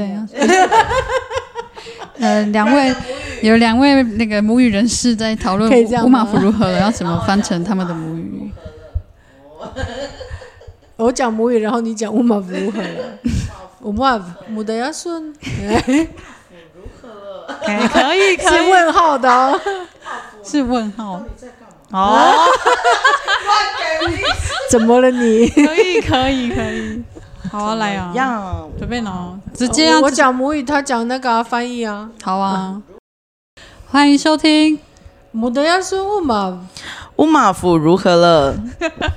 对啊。呃，两位有两位那个母语人士在讨论乌马夫如何了，要怎么翻成他们的母语。我讲母语，然后你讲乌马夫如何了？乌马夫母的要顺，可可以可以 是问号的哦。是问号。哦，怎么了你？可以可以可以，好啊，来啊，样准备呢，直接啊，我我讲母语，他讲那个啊翻译啊。好啊，欢迎收听。母的要顺乌马，乌马夫如何了？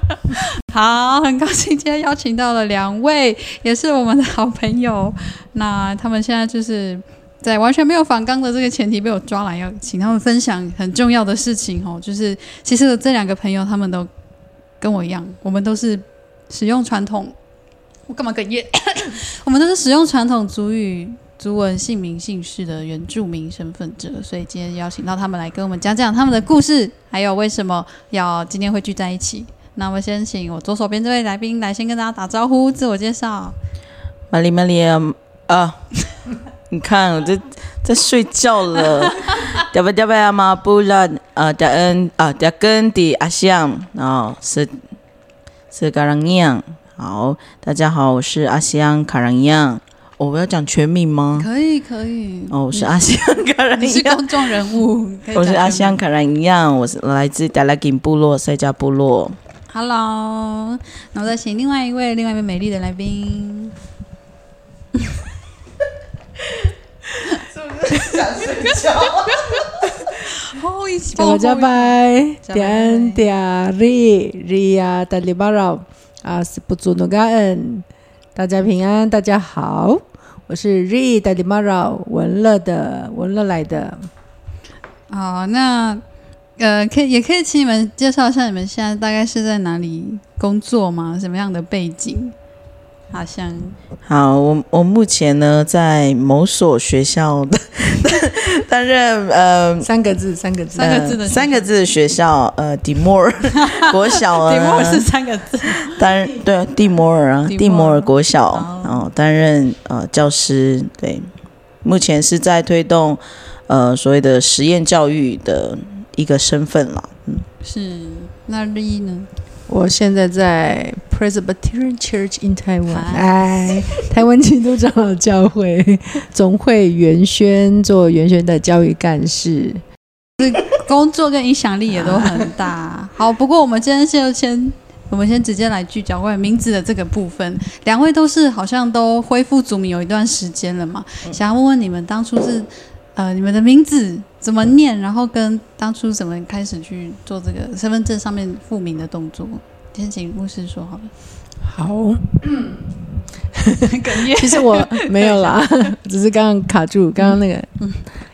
好，很高兴今天邀请到了两位，也是我们的好朋友。那他们现在就是在完全没有反纲的这个前提被我抓来，要请他们分享很重要的事情哦。就是其实这两个朋友他们都跟我一样，我们都是使用传统，我干嘛哽咽？我们都是使用传统族语。族文、姓名、姓氏的原住民身份者，所以今天邀请到他们来跟我们讲讲他们的故事，还有为什么要今天会聚在一起。那我先请我左手边这位来宾来先跟大家打招呼，自我介绍。玛丽玛丽啊！你看我在在睡觉了。啊嗲恩啊嗲根的阿香啊是是卡朗样。好，大家好，我是阿香卡朗样。哦我要讲全名吗？可以可以。哦，我是阿香卡朗你是。公众人物，我是阿香卡朗样，我是来自达拉金部落塞加部落。Hello，那我再请另外一位另外一位美丽的来宾。哦，一起帮我加呼拜，加拜点点里里呀，达里巴绕啊，是不足诺嘎恩，大家平安，大家好，我是瑞达里马绕文乐的文乐来的，好，那呃，可以也可以请你们介绍一下你们现在大概是在哪里工作吗？什么样的背景？好像好，我我目前呢在某所学校 担任呃三个字，三个字，三个字的呃三个字的学校呃迪莫尔国小题目是呃三个字，担任对蒂摩尔啊蒂摩尔国小哦。然后担任呃教师对，目前是在推动呃所谓的实验教育的一个身份了，嗯。是那丽呢？我现在在 Presbyterian Church in Taiwan，啊哎，台湾基督长老教会 总会元宣做元宣的教育干事。工作跟影响力也都很大。好，不过我们今天就先，我们先直接来聚焦关于名字的这个部分。两位都是好像都恢复族名有一段时间了嘛，想要问问你们当初是呃你们的名字怎么念，然后跟当初怎么开始去做这个身份证上面复名的动作。先请牧师说好了。好，哽咽。其实我没有啦，只是刚刚卡住，刚刚那个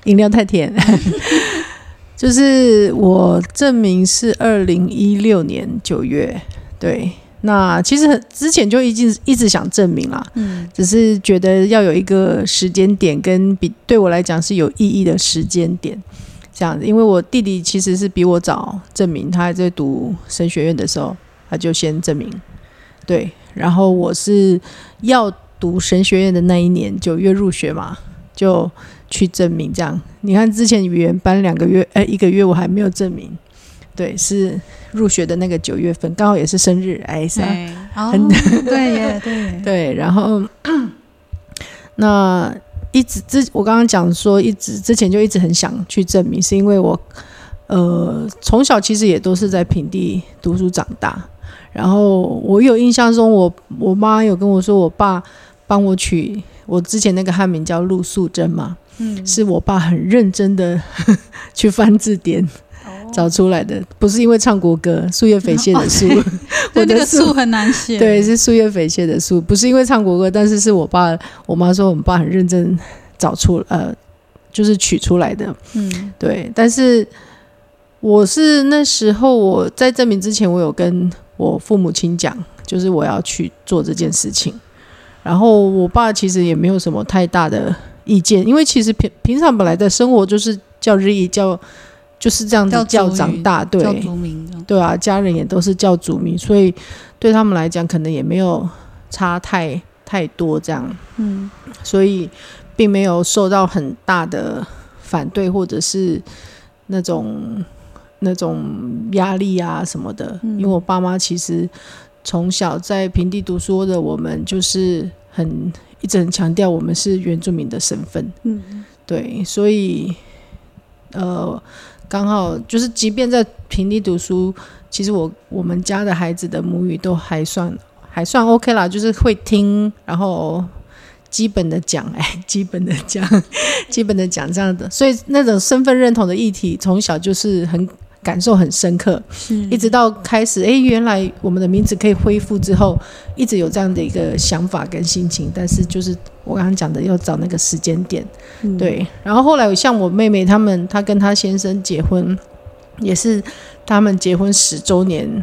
饮料太甜。就是我证明是二零一六年九月，对。那其实很之前就已经一直想证明啦，嗯只是觉得要有一个时间点跟比对我来讲是有意义的时间点，这样子。因为我弟弟其实是比我早证明，他还在读神学院的时候，他就先证明，对。然后我是要读神学院的那一年九月入学嘛，就去证明。这样，你看之前语言班两个月，哎，一个月我还没有证明，对，是入学的那个九月份，刚好也是生日，哎，是啊。对，哦很 对耶，对，对，然后 那一直之我刚刚讲说，一直之前就一直很想去证明，是因为我呃从小其实也都是在平地读书长大，然后我有印象中我，我妈有跟我说，我爸帮我取我之前那个汉名叫陆素贞嘛，嗯，是我爸很认真的 去翻字典。找出来的不是因为唱国歌，树叶匪蟹的树，对我的那个树。很难写，对，是树叶匪蟹的树，不是因为唱国歌，但是是我爸我妈说我们爸很认真找出呃，就是取出来的。嗯。对，但是我是那时候我在证明之前，我有跟我父母亲讲，就是我要去做这件事情。然后我爸其实也没有什么太大的意见，因为其实平平常本来的生活就是叫日语叫就是这样子叫长大，对，叫族名。对啊，家人也都是叫祖名，所以对他们来讲，可能也没有差太太多这样，嗯所以并没有受到很大的反对或者是那种那种压力啊什么的。因为我爸妈其实从小在平地读书的我们，就是很一直很强调我们是原住民的身份。嗯对，所以呃，刚好就是，即便在平地读书，其实我我们家的孩子的母语都还算还算 OK 啦，就是会听，然后基本的讲，哎，基本的讲，基本的讲这样的，所以那种身份认同的议题，从小就是很感受很深刻，一直到开始，哎，原来我们的名字可以恢复之后，一直有这样的一个想法跟心情，但是就是我刚刚讲的，要找那个时间点。嗯。对，然后后来像我妹妹他们，她跟她先生结婚，也是他们结婚十周年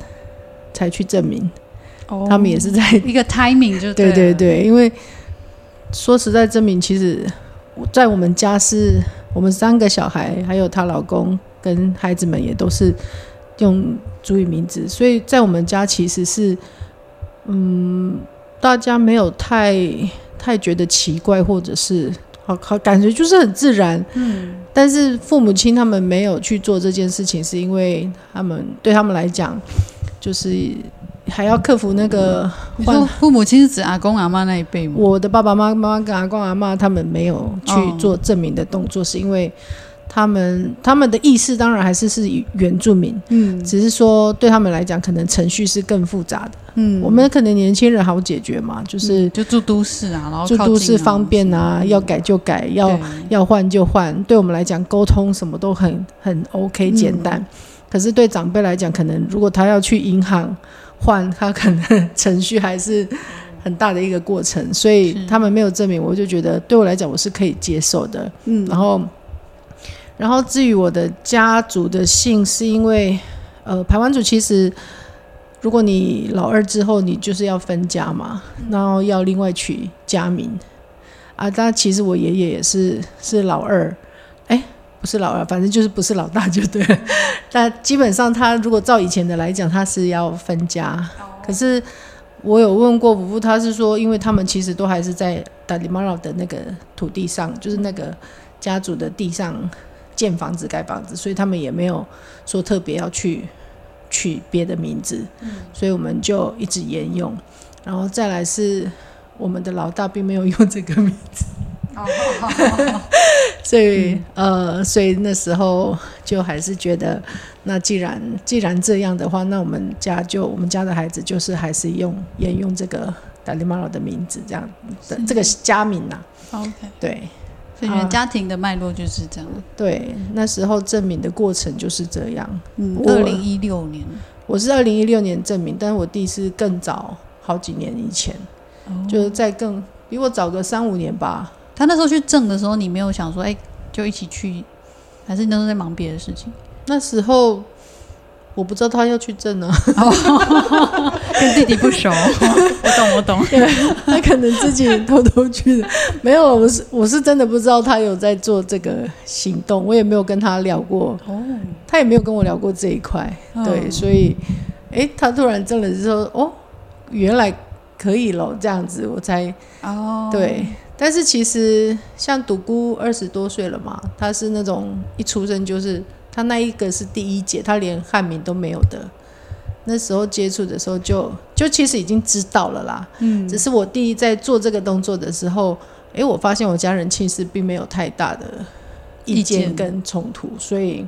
才去证明，哦。他们也是在一个 timing 就对对对，因为说实在，证明其实在我们家是我们三个小孩，还有她老公跟孩子们也都是用主语名字，所以在我们家其实是嗯，大家没有太太觉得奇怪，或者是好好感觉就是很自然。嗯但是父母亲他们没有去做这件事情，是因为他们对他们来讲，就是还要克服那个你说父母亲是指阿公阿妈那一辈吗？我的爸爸妈妈跟阿公阿妈他们没有去做证明的动作，是因为他们他们的意识当然还是是原住民，嗯只是说对他们来讲，可能程序是更复杂的。嗯我们可能年轻人好解决嘛，就是就住都市啊，然后住都市方便啊，要改就改，要对要换就换。对我们来讲，沟通什么都很很 OK 简单。可是对长辈来讲，可能如果他要去银行换，他可能 程序还是很大的一个过程，所以他们没有证明，我就觉得对我来讲我是可以接受的。嗯然后，然后至于我的家族的姓，是因为呃，排湾族其实。如果你老二之后，你就是要分家嘛，然后要另外取家名啊。但其实我爷爷也是是老二，哎，不是老二，反正就是不是老大就对。但基本上他如果照以前的来讲，他是要分家。可是我有问过伯父，他是说，因为他们其实都还是在达里马劳的那个土地上，就是那个家族的地上建房子、盖房子，所以他们也没有说特别要去取别的名字，所以我们就一直沿用。然后再来是我们的老大并没有用这个名字，所以、呃，所以那时候就还是觉得，那既然既然这样的话，那我们家就我们家的孩子就是还是用沿用这个达利马劳的名字，这样的这个家名呐、OK，对所以家庭的脉络就是这样。对，那时候证明的过程就是这样。嗯，我二零一六年，我是二零一六年证明，但是我弟是更早好几年以前，就是在更比我早个三五年吧。他那时候去证的时候，你没有想说，哎、就一起去，还是你那时候在忙别的事情？那时候我不知道他要去证啊，跟弟弟不熟，我懂，我懂。他可能自己偷偷去的。没有，我是我是真的不知道他有在做这个行动，我也没有跟他聊过，哦，他也没有跟我聊过这一块。对，嗯所以，诶，他突然证了之后，哦，原来可以咯，这样子我才哦，对，但是其实像独孤二十多岁了嘛，他是那种一出生就是他那一个是第一节，他连汉名都没有的。那时候接触的时候就就其实已经知道了啦，嗯，只是我弟在做这个动作的时候，诶，我发现我家人其实并没有太大的意意见见跟冲突，所以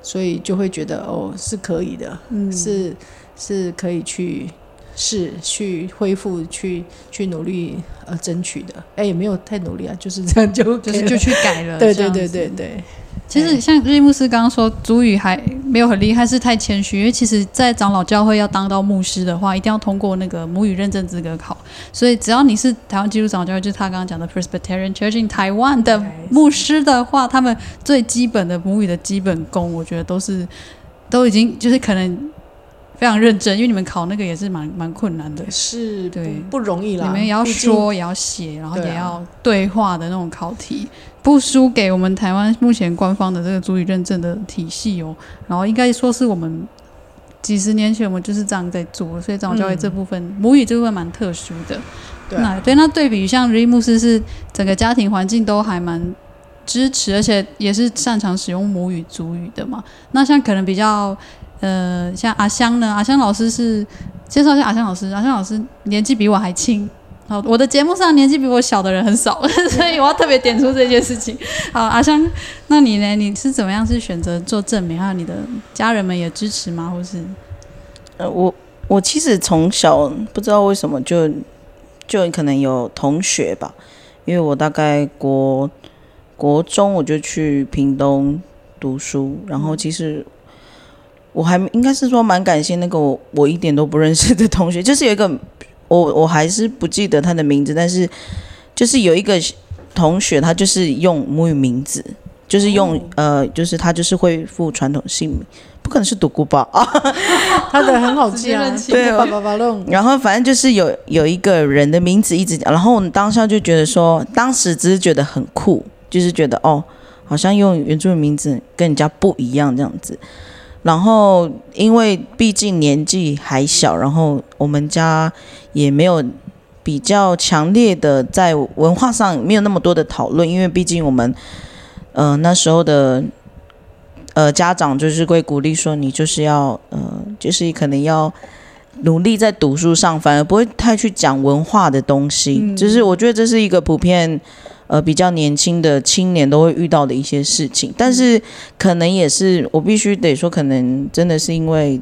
所以就会觉得哦是可以的，嗯是是可以去试去恢复去去努力呃争取的。哎，也没有太努力啊，就是这样就就就去改了。对对对对对，其实像瑞牧师刚刚说，主语还没有很厉害，是太谦虚。因为其实，在长老教会要当到牧师的话，一定要通过那个母语认证资格考。所以，只要你是台湾基督长老教会，就是他刚刚讲的 Presbyterian Church in 台湾的牧师的话，他们最基本的母语的基本功，我觉得都是都已经就是可能非常认真，因为你们考那个也是蛮蛮困难的。是对不不容易啦，你们也要说，也要写，然后也要对话的那种考题，不输给我们台湾目前官方的这个主语认证的体系哦。然后应该说是我们几十年前我们就是这样在做，所以长老教育这部分、母语这部分蛮特殊的。对啊那对，那对比像瑞牧师是整个家庭环境都还蛮支持，而且也是擅长使用母语族语的嘛。那像可能比较呃，像阿香呢，阿香老师是介绍一下阿香老师，阿香老师年纪比我还轻。好，我的节目上年纪比我小的人很少，所以我要特别点出这件事情。好，阿香，那你呢？你是怎么样是选择做证明？还有你的家人们也支持吗？或是呃，我我其实从小不知道为什么就就可能有同学吧，因为我大概国国中我就去屏东读书，然后其实我还应该是说蛮感谢那个我我一点都不认识的同学，就是有一个我我还是不记得他的名字，但是就是有一个同学他就是用母语名字，就是用、呃就是他就是恢复传统姓名，不可能是独孤吧啊。他的很好记啊对爸爸爸弄，然后反正就是有有一个人的名字一直讲，然后我们当下就觉得说，当时只是觉得很酷，就是觉得哦，好像用原住民名字跟人家不一样这样子。然后因为毕竟年纪还小，然后我们家也没有比较强烈的在文化上没有那么多的讨论，因为毕竟我们呃那时候的呃家长就是会鼓励说你就是要呃就是可能要努力在读书上，反而不会太去讲文化的东西。嗯就是我觉得这是一个普遍呃比较年轻的青年都会遇到的一些事情，但是可能也是我必须得说，可能真的是因为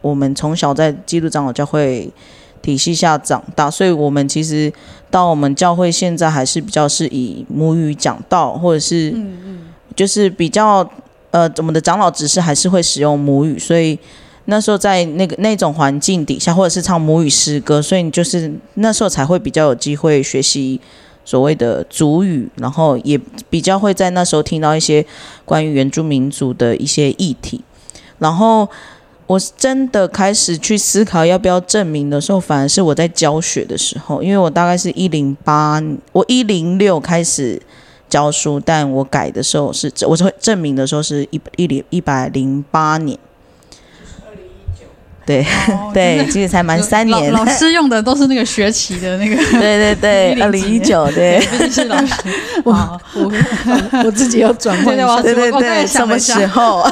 我们从小在基督长老教会体系下长大，所以我们其实到我们教会现在还是比较是以母语讲道，或者是就是比较呃我们的长老只是还是会使用母语，所以。那时候在那个那种环境底下，或者是唱母语诗歌，所以你就是那时候才会比较有机会学习所谓的族语，然后也比较会在那时候听到一些关于原住民族的一些议题。然后我真的开始去思考要不要证明的时候，反而是我在教学的时候，因为我大概是一零八，我一零六开始教书，但我改的时候是我是会证明的时候是一一零一百零八年。对哦对，其实才满三年。老老师用的都是那个学期的那个，对对对，二零一九，对是老师。哇，我我自己要转换一下对对。对什么时候？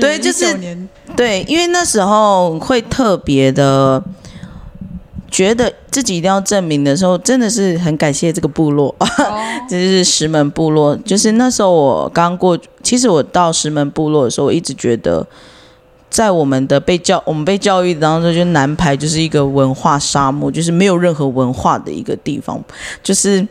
对就是19年对，因为那时候会特别的觉得自己一定要证明的时候，真的是很感谢这个部落，就是石门部落。就是那时候我刚过，其实我到石门部落的时候，我一直觉得。在我们的被教，我们被教育当中，就南排就是一个文化沙漠，就是没有任何文化的一个地方，就是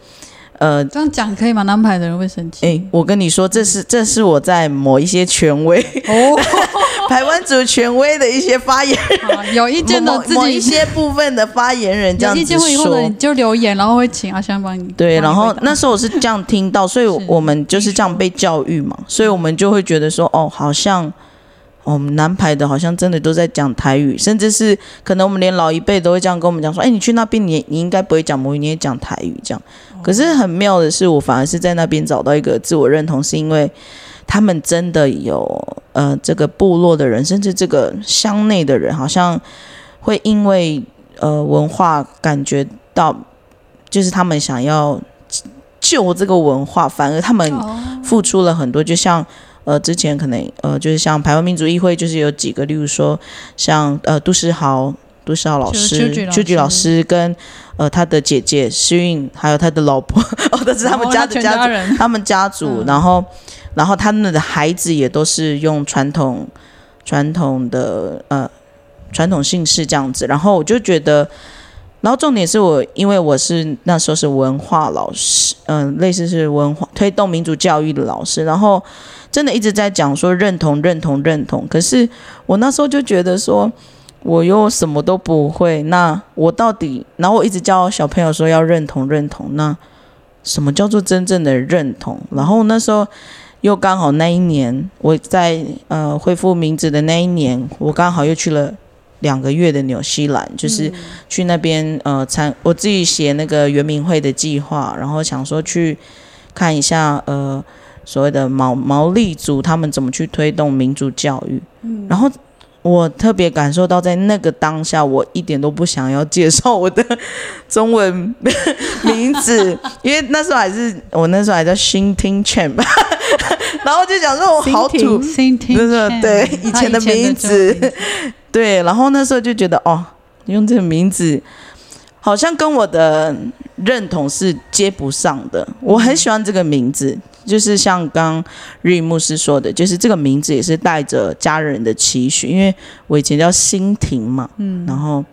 呃，这样讲可以吗？南排的人会生气。哎，我跟你说，这是这是我在某一些权威，哦，台湾族权威的一些发言，好有意见的某自己某一些部分的发言人 这样子有意见以后的说你。就留言，然后会请阿香帮你。对，然后那时候我是这样听到，所以我们就是这样被教育嘛，所以我们就会觉得说，哦，好像我们南排的好像真的都在讲台语，甚至是可能我们连老一辈都会这样跟我们讲说，哎，你去那边你你应该不会讲母语，你也讲台语这样。可是很妙的是，我反而是在那边找到一个自我认同，是因为他们真的有呃这个部落的人，甚至这个乡内的人，好像会因为呃文化感觉到，就是他们想要救这个文化，反而他们哦付出了很多，就像。呃，之前可能呃，就是像台湾民族议会，就是有几个，例如说像呃杜世豪、杜诗豪老师、秋菊老师师跟呃他的姐姐诗韵，还有他的老婆，哦，都是他们哦家的家族，全家人。他们家族，嗯然后然后他们的孩子也都是用传统传统的呃传统姓氏这样子，然后我就觉得，然后重点是我因为我是那时候是文化老师，嗯、类似是文化推动民主教育的老师，然后真的一直在讲说认同认同认同，可是我那时候就觉得说。我又什么都不会，那我到底？然后我一直教小朋友说要认同认同，那什么叫做真正的认同？然后那时候又刚好那一年，我在呃恢复名字的那一年，我刚好又去了两个月的纽西兰，就是去那边呃参我自己写那个圆明会的计划，然后想说去看一下呃所谓的毛毛利族他们怎么去推动民主教育，然后我特别感受到，在那个当下，我一点都不想要介绍我的 中文名字，因为那时候还是我那时候还叫新听 Chan 吧，然后就讲说我好土，心听就是对以前的名字对，然后那时候就觉得哦，用这个名字好像跟我的认同是接不上的。我很喜欢这个名字，就是像刚日语牧师说的，就是这个名字也是带着家人的期许，因为我以前叫心婷嘛，嗯，然后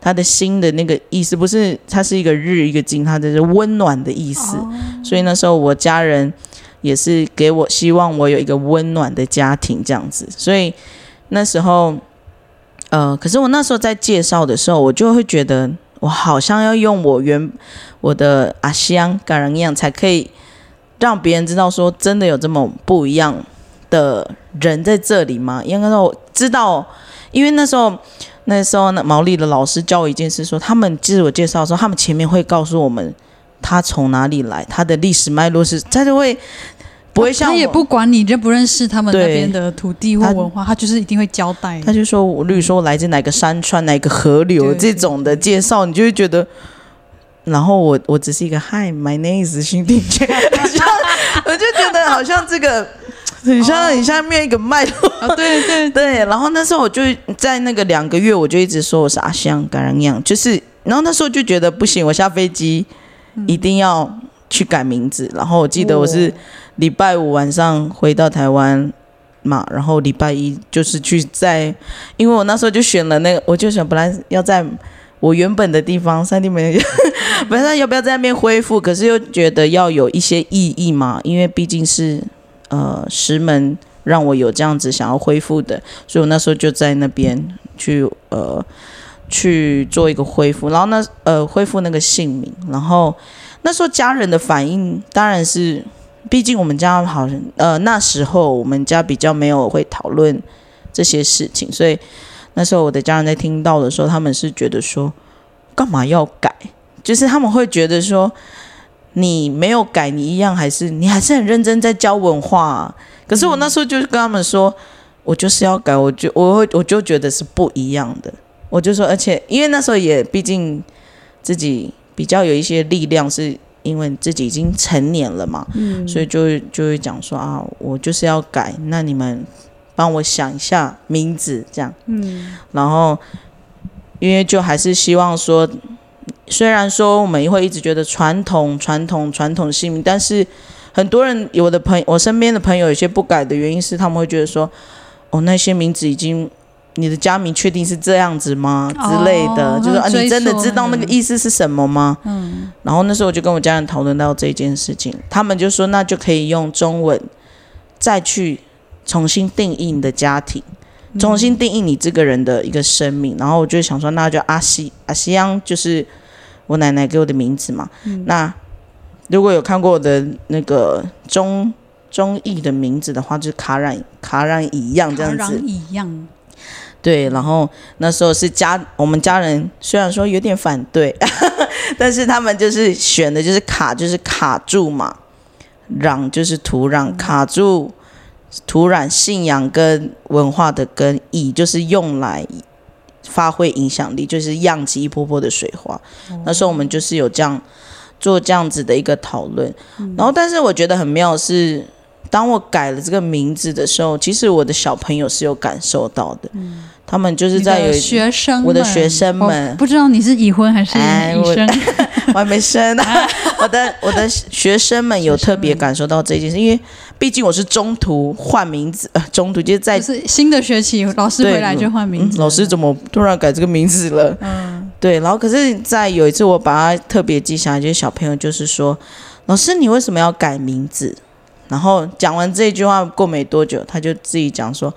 它的心的那个意思不是它是一个日一个金，它就是温暖的意思，所以那时候我家人也是给我希望我有一个温暖的家庭这样子，所以那时候。呃，可是我那时候在介绍的时候，我就会觉得我好像要用我原我的阿香感人一样，才可以让别人知道说真的有这么不一样的人在这里吗？应该说我知道，因为那时候那时候呢，毛利的老师教我一件事，说他们自我介绍的时候，他们前面会告诉我们他从哪里来，他的历史脉络是，他就会不会像他也不管你认不认识他们那边的土地或文化，他就是一定会交代。他就说，我例如说我来自哪个山川、哪个河流这种的介绍，你就会觉得。然后我我只是一个 Hi，my name is 新丁杰，我就觉得好像这个很像很像面一个脉络，哦，对对 对。然后那时候我就在那个两个月，我就一直说我是阿香感染样，就是然后那时候就觉得不行，我下飞机一定要去改名字。然后我记得我是礼拜五晚上回到台湾嘛，然后礼拜一就是去在，因为我那时候就选了那个，我就想本来要在我原本的地方三地门，本来要不要在那边恢复，可是又觉得要有一些意义嘛，因为毕竟是呃石门让我有这样子想要恢复的，所以我那时候就在那边去呃去做一个恢复，然后那呃恢复那个姓名，然后那时候家人的反应当然是。毕竟我们家好像呃那时候我们家比较没有会讨论这些事情，所以那时候我的家人在听到的时候，他们是觉得说干嘛要改？就是他们会觉得说你没有改，你一样还是你还是很认真在教文化、可是我那时候就跟他们说，我就是要改，我就我会我就觉得是不一样的。我就说，而且因为那时候也毕竟自己比较有一些力量是。因为自己已经成年了嘛，所以就会就会讲说啊，我就是要改，那你们帮我想一下名字这样。嗯，然后因为就还是希望说，虽然说我们会一直觉得传统、传统、传统姓名，但是很多人有的朋我身边的朋友有些不改的原因是，他们会觉得说，哦，那些名字已经。你的家名确定是这样子吗？之类的，哦就是啊，你真的知道那个意思是什么吗？嗯。然后那时候我就跟我家人讨论到这件事情，他们就说那就可以用中文再去重新定义你的家庭，重新定义你这个人的一个生命。然后我就想说，那就阿西阿西央就是我奶奶给我的名字嘛。那如果有看过我的那个中中译的名字的话，就是卡染卡染一样这样卡子。一样，对，然后那时候是家我们家人虽然说有点反对，但是他们就是选的就是卡，就是卡住嘛，壤就是土壤，卡住土壤信仰跟文化的根，以就是用来发挥影响力，就是漾起一波波的水花。那时候我们就是有这样做这样子的一个讨论，然后但是我觉得很妙是。当我改了这个名字的时候，其实我的小朋友是有感受到的，他们就是在有学生，我的学生们不知道你是已婚还是已生，我还没生呢。我的我的学生们有特别感受到这件事，因为毕竟我是中途换名字，呃，中途就是在就是新的学期老师回来就换名字，嗯老师怎么突然改这个名字了？嗯，对，然后可是，在有一次我把它特别记下来，就是小朋友就是说，老师你为什么要改名字？然后讲完这句话过没多久，他就自己讲说。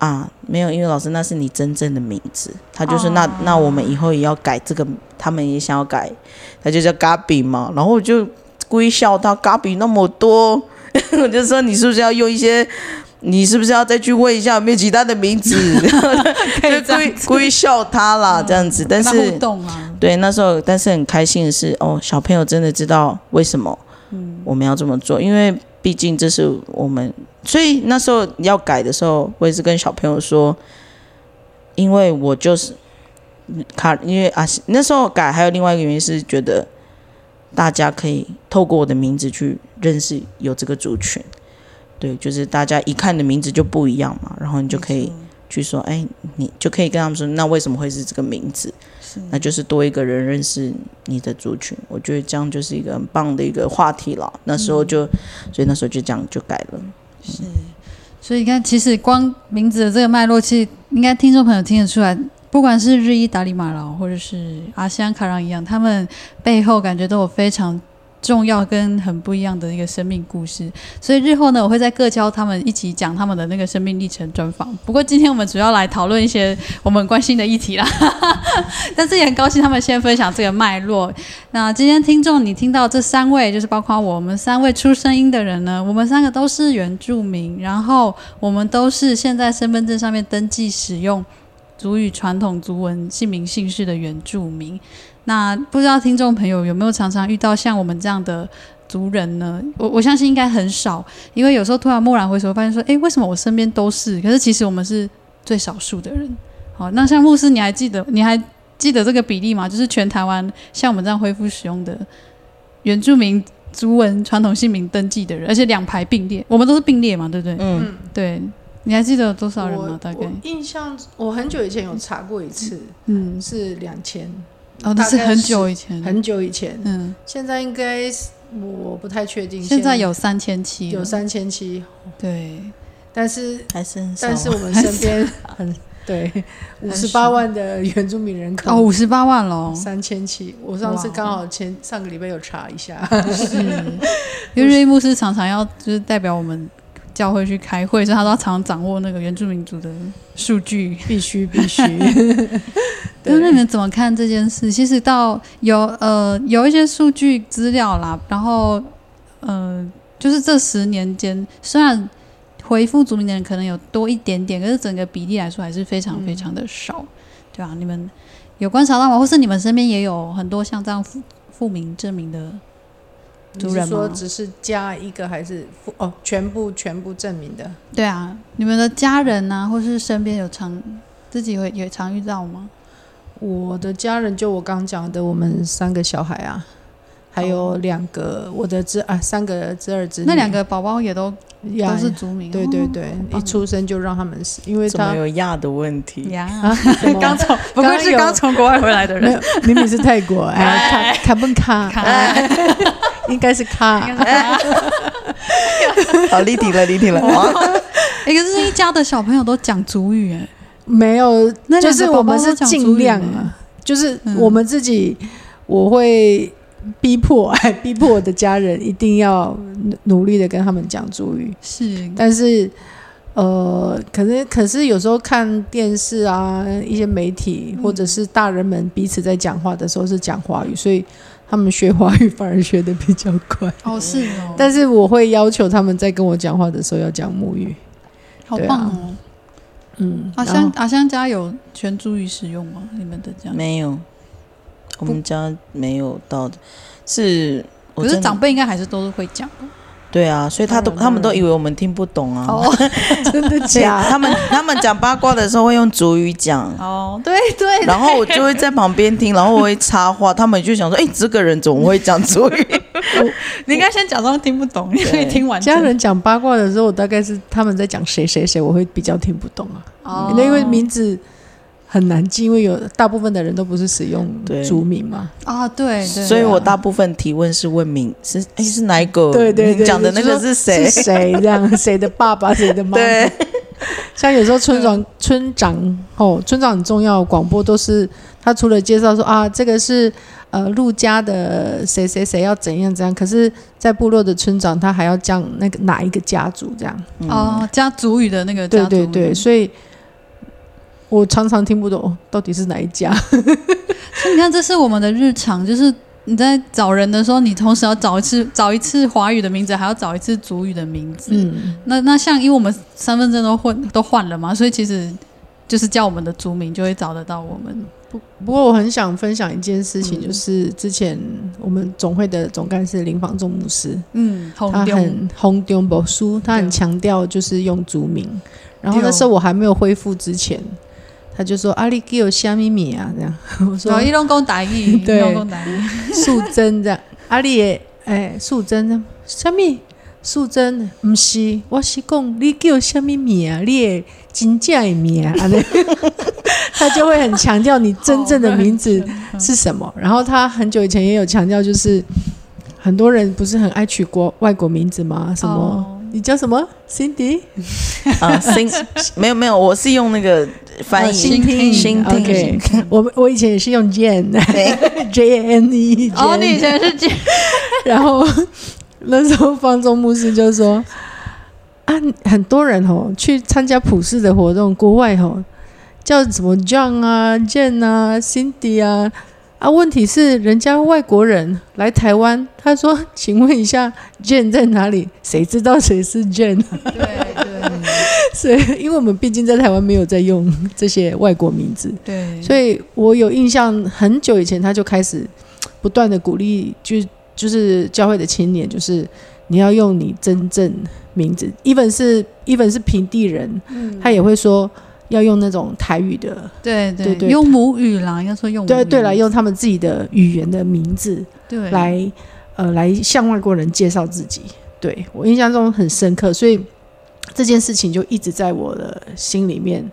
啊，没有，因为老师那是你真正的名字，他就是那、那我们以后也要改这个，他们也想要改，他就叫 Gabi 嘛，然后我就故意笑他 Gabi 那么多，我就说你是不是要用一些，你是不是要再去问一下有没有其他的名字，就故意故意笑他啦，这样子，但是互动啊，对，那时候但是很开心的是，哦，小朋友真的知道为什么我们要这么做，因为毕竟这是我们，所以那时候要改的时候，我也是跟小朋友说，因为我就是卡，因为啊那时候改还有另外一个原因是觉得大家可以透过我的名字去认识有这个族群，对，就是大家一看的名字就不一样嘛，然后你就可以去说，哎，你就可以跟他们说，那为什么会是这个名字？那就是多一个人认识你的族群，我觉得这样就是一个很棒的一个话题了。那时候就，所以那时候就这样就改了。是，所以你看，其实光名字的这个脉络，其实应该听众朋友听得出来，不管是日伊达里马劳，或者是阿香卡朗一样，他们背后感觉都有非常。重要跟很不一样的一个生命故事，所以日后呢，我会在各教他们一起讲他们的那个生命历程专访。不过今天我们主要来讨论一些我们关心的议题啦，但是也很高兴他们先分享这个脉络。那今天听众，你听到这三位，就是包括我们三位出声音的人呢，我们三个都是原住民，然后我们都是现在身份证上面登记使用族语传统族文姓名姓氏的原住民。那不知道听众朋友有没有常常遇到像我们这样的族人呢？我我相信应该很少，因为有时候突然蓦然回首，发现说，哎，为什么我身边都是？可是其实我们是最少数的人。好，那像牧师，你还记得你还记得这个比例吗？就是全台湾像我们这样恢复使用的原住民族文传统姓名登记的人，而且两排并列，我们都是并列嘛，对不对？嗯，对。你还记得有多少人吗？大概印象，我很久以前有查过一次，嗯，是两千。哦，那是很久以前，很久以前。嗯，现在应该我不太确定。现在有三千七，有三千七。对，但是还是但是我们身边 很对五十八万的原住民人口哦，五十八万喽，三千七。我上次刚好前上个礼拜有查一下，是，因为瑞牧师常常要就是代表我们。教会去开会，所以他都要常掌握那个原住民族的数据，必须必须。那你们怎么看这件事？其实到有呃有一些数据资料啦，然后呃就是这十年间，虽然回复族民的人可能有多一点点，可是整个比例来说还是非常非常的少，对吧？你们有观察到吗？或是你们身边也有很多像这样复复名证明的？你是说只是加一个还是哦全部全部证明的？对啊，你们的家人呐，或是身边有常自己会也常遇到吗？我的家人就我刚讲的，我们三个小孩啊，还有两个我的侄啊三个侄儿侄女，那两个宝宝也都都是族名，对对对，一出生就让他们死，因为他有亚的问题？呀，刚从 不愧是刚从国外回来的人，明明是泰国哎，卡卡本卡？应该是卡，好立体了，立体了。哎，可是一家的小朋友都讲主语，哎，没有，就是我们是尽量啊，就是我们自己，我会逼迫，哎，逼迫我的家人一定要努力的跟他们讲主语。是，但是，呃，可是可是有时候看电视啊，一些媒体或者是大人们彼此在讲话的时候是讲华语，所以。他们学华语反而学的比较快哦，是哦。但是我会要求他们在跟我讲话的时候要讲母语，好棒哦。嗯，阿香阿香家有全注语使用吗？你们的家没有，我们家没有到的，是可是长辈应该还是都是会讲。对啊，所以他都他们都以为我们听不懂啊。哦，真的假？他们他们讲八卦的时候会用主语讲。哦，对对。然后我就会在旁边听，然后我会插话，他们就想说：“哎，这个人怎么会讲主语？” 你应该先假装听不懂，你可以听完。家人讲八卦的时候，我大概是他们在讲谁谁谁，我会比较听不懂啊。哦。因为名字。很难记，因为有大部分的人都不是使用族名嘛。啊，对，所以我大部分提问是问名，是哎是哪一个？对对对，讲的那个是谁？是谁？这样 谁的爸爸，谁的妈妈？对。像有时候村长村长哦，村长很重要，广播都是他除了介绍说啊，这个是呃陆家的谁谁谁要怎样怎样，可是，在部落的村长他还要讲那个哪一个家族这样。哦，家族语的那个。对对对，所以。我常常听不懂到底是哪一家，所以你看，这是我们的日常，就是你在找人的时候，你同时要找一次找一次华语的名字，还要找一次族语的名字。嗯，那那像因为我们身份证都换都换了嘛，所以其实就是叫我们的族名就会找得到我们。不不过我很想分享一件事情，就是之前我们总会的总干事林房仲牧师，嗯，他很红丢博书，他很强调就是用族名，然后那时候我还没有恢复之前。他就说阿里给我虾米米啊？这样，我说说一龙公打义，对。一龙公打义，素贞这样，阿里诶哎素贞虾米素贞不是，我是讲你叫虾米米啊，你的真正的名啊，他就会很强调你真正的名字是什么。然后他很久以前也有强调，就是很多人不是很爱取国外国名字吗？什么、哦你叫什么 Cindy？啊，新没有没有，我是用那个翻译新听新听 OK，我我以前也是用 Jane，J A N E。哦，你以前是 Jane，然后那时候方中牧师就说：“啊，很多人哦去参加普世的活动，国外哦叫什么 John 啊、Jane 啊、Cindy 啊。”啊，问题是人家外国人来台湾，他说：“请问一下，Jane 在哪里？谁知道谁是 Jane？” 对对 所以，因为我们毕竟在台湾没有在用这些外国名字，对，所以我有印象，很久以前他就开始不断的鼓励，就就是教会的青年，就是你要用你真正名字，even 是 even 是平地人，他也会说要用那种台语的，对对对用母语啦，应该说用对对来用他们自己的语言的名字对来呃来向外国人介绍自己。对我印象中很深刻，所以这件事情就一直在我的心里面，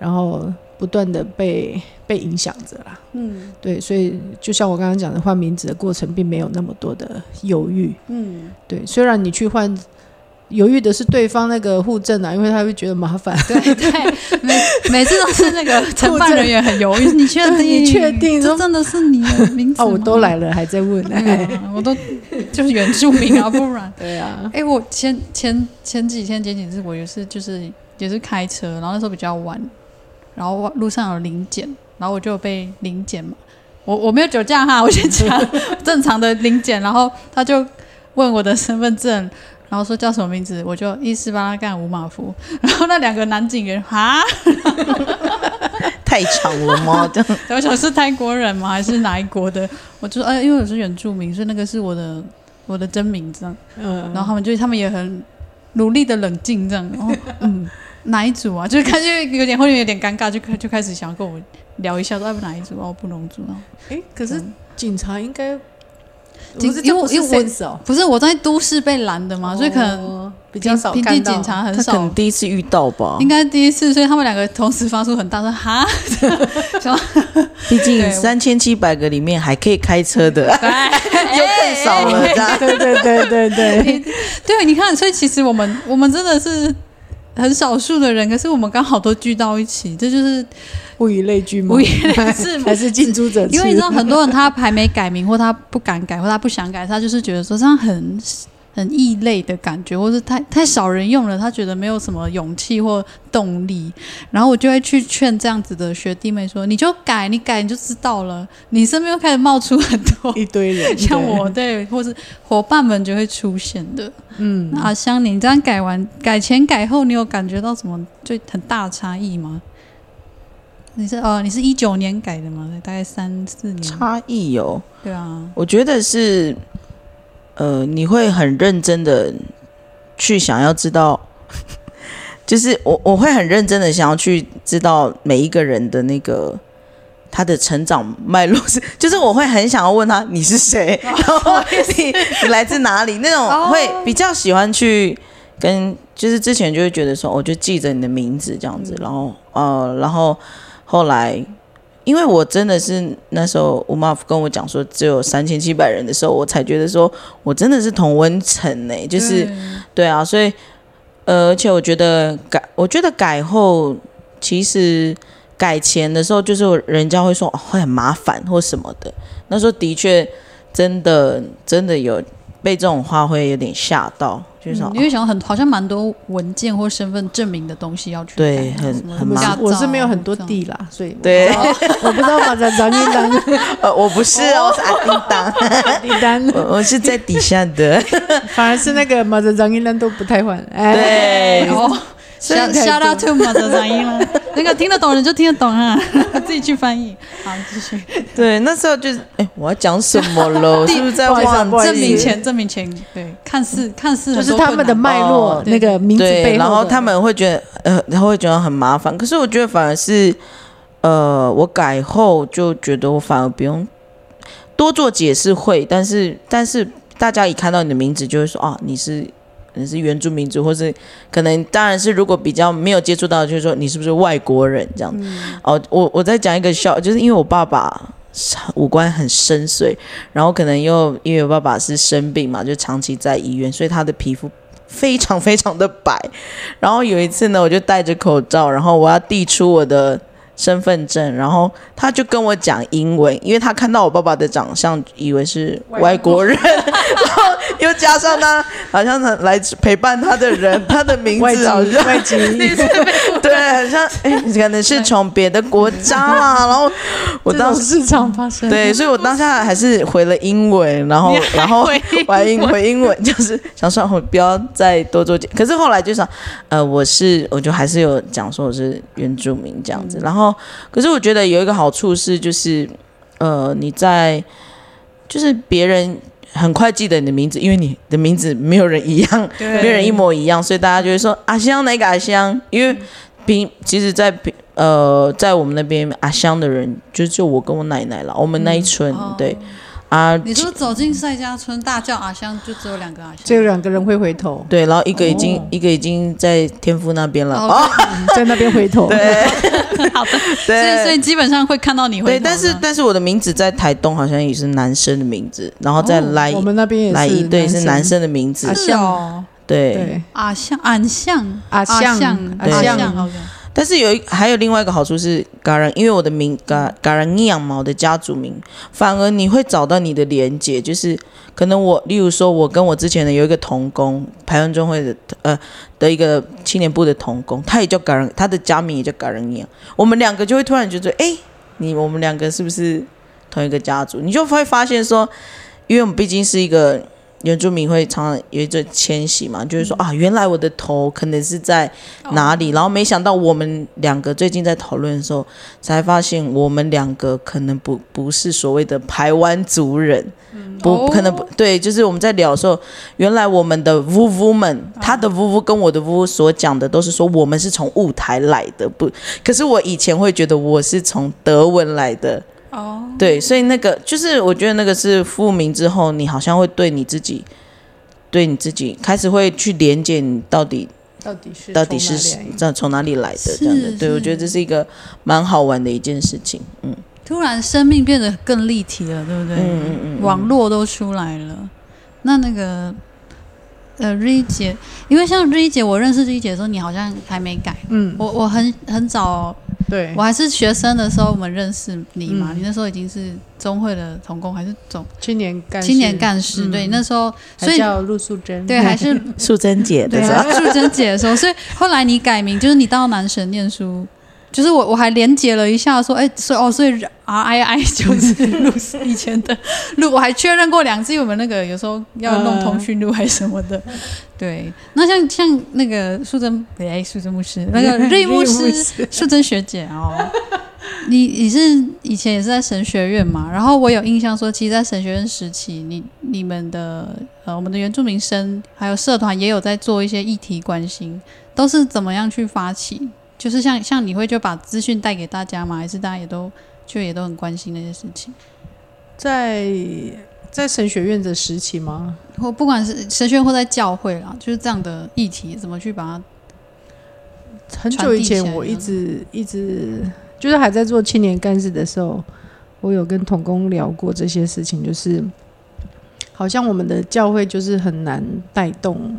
然后不断的被被影响着啦。嗯对，所以就像我刚刚讲的，换名字的过程并没有那么多的犹豫。嗯，对，虽然你去换，犹豫的是对方那个户政啊，因为他会觉得麻烦。对对，每每次都是那个 承办人员很犹豫，你确定？你确定这真的是你的名字哦，我都来了，还在问。对啊，我都就是原住民啊，不然。对啊，哎、我前前前几天前几次我也是就是也是开车，然后那时候比较晚，然后路上有临检，然后我就被临检嘛。我我没有酒驾哈，我先讲 正常的临检，然后他就问我的身份证，然后说叫什么名字，我就一四八拉干五马夫，然后那两个男警员哈，太长了吗？这样我想是泰国人吗？还是哪一国的？我就说，呃，因为我是原住民，所以那个是我的我的真名这样。嗯，然后他们就他们也很努力的冷静这样，然后嗯，哪一组啊？就是看就有点后面有点尴尬，就开就开始想要跟我聊一下，说要不哪一组哦，不农组啊。哎，可是警察应该，警不是因为因为我不是我在都市被拦的嘛，所以可能哦比较少平地看到警察很少可能少。第一次遇到吧应。该第一次，所以他们两个同时发出很大声哈，想毕竟对三千七百个里面还可以开车的，对，又更少了。对对对对对，对，你看，所以其实我们我们真的是很少数的人，可是我们刚好都聚到一起，这就是物以类聚吗？物以类聚 还是近朱者赤？因为你知道，很多人他还没改名，或他不敢改，或他不想改，他就是觉得说这样很很异类的感觉，或是太太少人用了，他觉得没有什么勇气或动力。然后我就会去劝这样子的学弟妹说：“你就改，你改你就知道了。”你身边又开始冒出很多一堆人，像我，对，或是伙伴们就会出现的。嗯，那阿香，你这样改完改前改后，你有感觉到什么最很大的差异吗？你是哦，你是一九年改的吗？大概三四年，差异有，对啊，我觉得是，呃，你会很认真的去想要知道，就是我我会很认真的想要去知道每一个人的那个他的成长脉络是，就是我会很想要问他你是谁，然后你你来自哪里，那种哦。会比较喜欢去跟，就是之前就会觉得说，我就记着你的名字这样子，然后呃，然后后来。因为我真的是那时候吴妈跟我讲说只有三千七百人的时候，我才觉得说我真的是同温层呢，就是对。对啊，所以呃，而且我觉得改，我觉得改后其实改前的时候，就是人家会说、哦、会很麻烦或什么的，那时候的确真的真的有被这种话会有点吓到，就是说、嗯因为想很好像蛮多文件或身份证明的东西要去对很很麻驾照我是没有很多地啦，所以对，我不知道马仔找你当呃，我不是哦，我是阿叮当，地单，我我是在底下的，反而是那个马仔找你当都不太换，哎，对。哦。所以 shout 才 shout out to 马泽长英了，那个听得懂的人就听得懂啊，自己去翻译。好，继续。对，那时候就是，哎，我要讲什么了？我 是不是在不好意思忘不好意思证明前，证明前，对，看似看似就是他们的脉络哦，那个名字背对，后的，然后他们会觉得，呃，他会觉得很麻烦。可是我觉得反而是，呃，我改后就觉得我反而不用多做解释会，但是但是大家一看到你的名字就会说啊，你是你是原住民族，或是可能当然是如果比较没有接触到，就是说你是不是外国人这样。哦，我我在讲一个笑，就是因为我爸爸五官很深邃，然后可能又因为我爸爸是生病嘛，就长期在医院，所以他的皮肤非常非常的白。然后有一次呢，我就戴着口罩，然后我要递出我的。身份证，然后他就跟我讲英文，因为他看到我爸爸的长相，以为是外国人，然后又加上他好像来陪伴他的人，他的名字好像外籍，对，很像哎，可能是从别的国家啦。然后 我当时市场发生，对，所以我当下还是回了英文，然后然后回 英回英文，就是想说我不要再多做可是后来就想，呃，我是我就还是有讲说我是原住民这样子，然后。哦，可是我觉得有一个好处是，就是，呃，你在，就是别人很快记得你的名字，因为你的名字没有人一样，没有人一模一样，所以大家就会说阿香哪个阿香？因为平其实，在平呃，在我们那边阿香的人，就就我跟我奶奶了，我们那一村对。啊！你说走进赛家村大叫阿香，就只有两个阿香，只有两个人会回头。对，然后一个已经一个已经在天父那边了，哦，在那边回头。对，好的，所以所以基本上会看到你。对，但是但是我的名字在台东好像也是男生的名字，然后再来我们那边也来一对是男生。的名字，阿香，对，阿香，阿香，阿香，阿香。但是有一还有另外一个好处是，嘎人，因为我的名嘎嘎人尼养毛的家族名，反而你会找到你的连结，就是可能我，例如说，我跟我之前的有一个同工，台湾中会的呃的一个青年部的同工，他也叫嘎人，他的家名也叫嘎人尼养，我们两个就会突然觉得，哎，你我们两个是不是同一个家族？你就会发现说，因为我们毕竟是一个。原住民会常常有一种迁徙嘛，就是说啊，原来我的头可能是在哪里，然后没想到我们两个最近在讨论的时候，才发现我们两个可能不不是所谓的台湾族人，不可能不对，就是我们在聊的时候，原来我们的呜呜们，他的呜呜跟我的呜所讲的都是说我们是从雾台来的，不，可是我以前会觉得我是从德文来的。哦，对，所以那个就是我觉得那个是复明之后，你好像会对你自己，对你自己开始会去连接你到底到底是到底是这从哪里来的这样的。对我觉得这是一个蛮好玩的一件事情。嗯，突然生命变得更立体了，对不对？嗯嗯嗯，网络都出来了。那那个呃瑞姐，因为像瑞姐，我认识瑞姐的时候，你好像还没改。嗯，我我很很早。对，我还是学生的时候，我们认识你嘛？你那时候已经是中会的同工，还是总青年干青年干事？对，那时候所以叫陆素贞，对，还是 素贞姐的时候，素贞姐的时候，所以后来你改名，就是你到南神念书。就是我，我还连接了一下，说，哎，所以哦，所以 R I I 就是录以前的录，我还确认过两次，我们那个有时候要弄通讯录还是什么的。对，那像像那个素贞，哎，素贞牧师，那个瑞牧师，素贞学姐哦，你你是以前也是在神学院嘛？然后我有印象说，其实，在神学院时期，你你们的呃，我们的原住民生还有社团也有在做一些议题关心，都是怎么样去发起？就是像像你会就把资讯带给大家吗？还是大家也都就也都很关心那些事情？在在神学院的时期吗？或不管是神学院或在教会啦，就是这样的议题，怎么去把它？很久以前，我一直一直就是还在做青年干事的时候，我有跟童工聊过这些事情，就是好像我们的教会就是很难带动。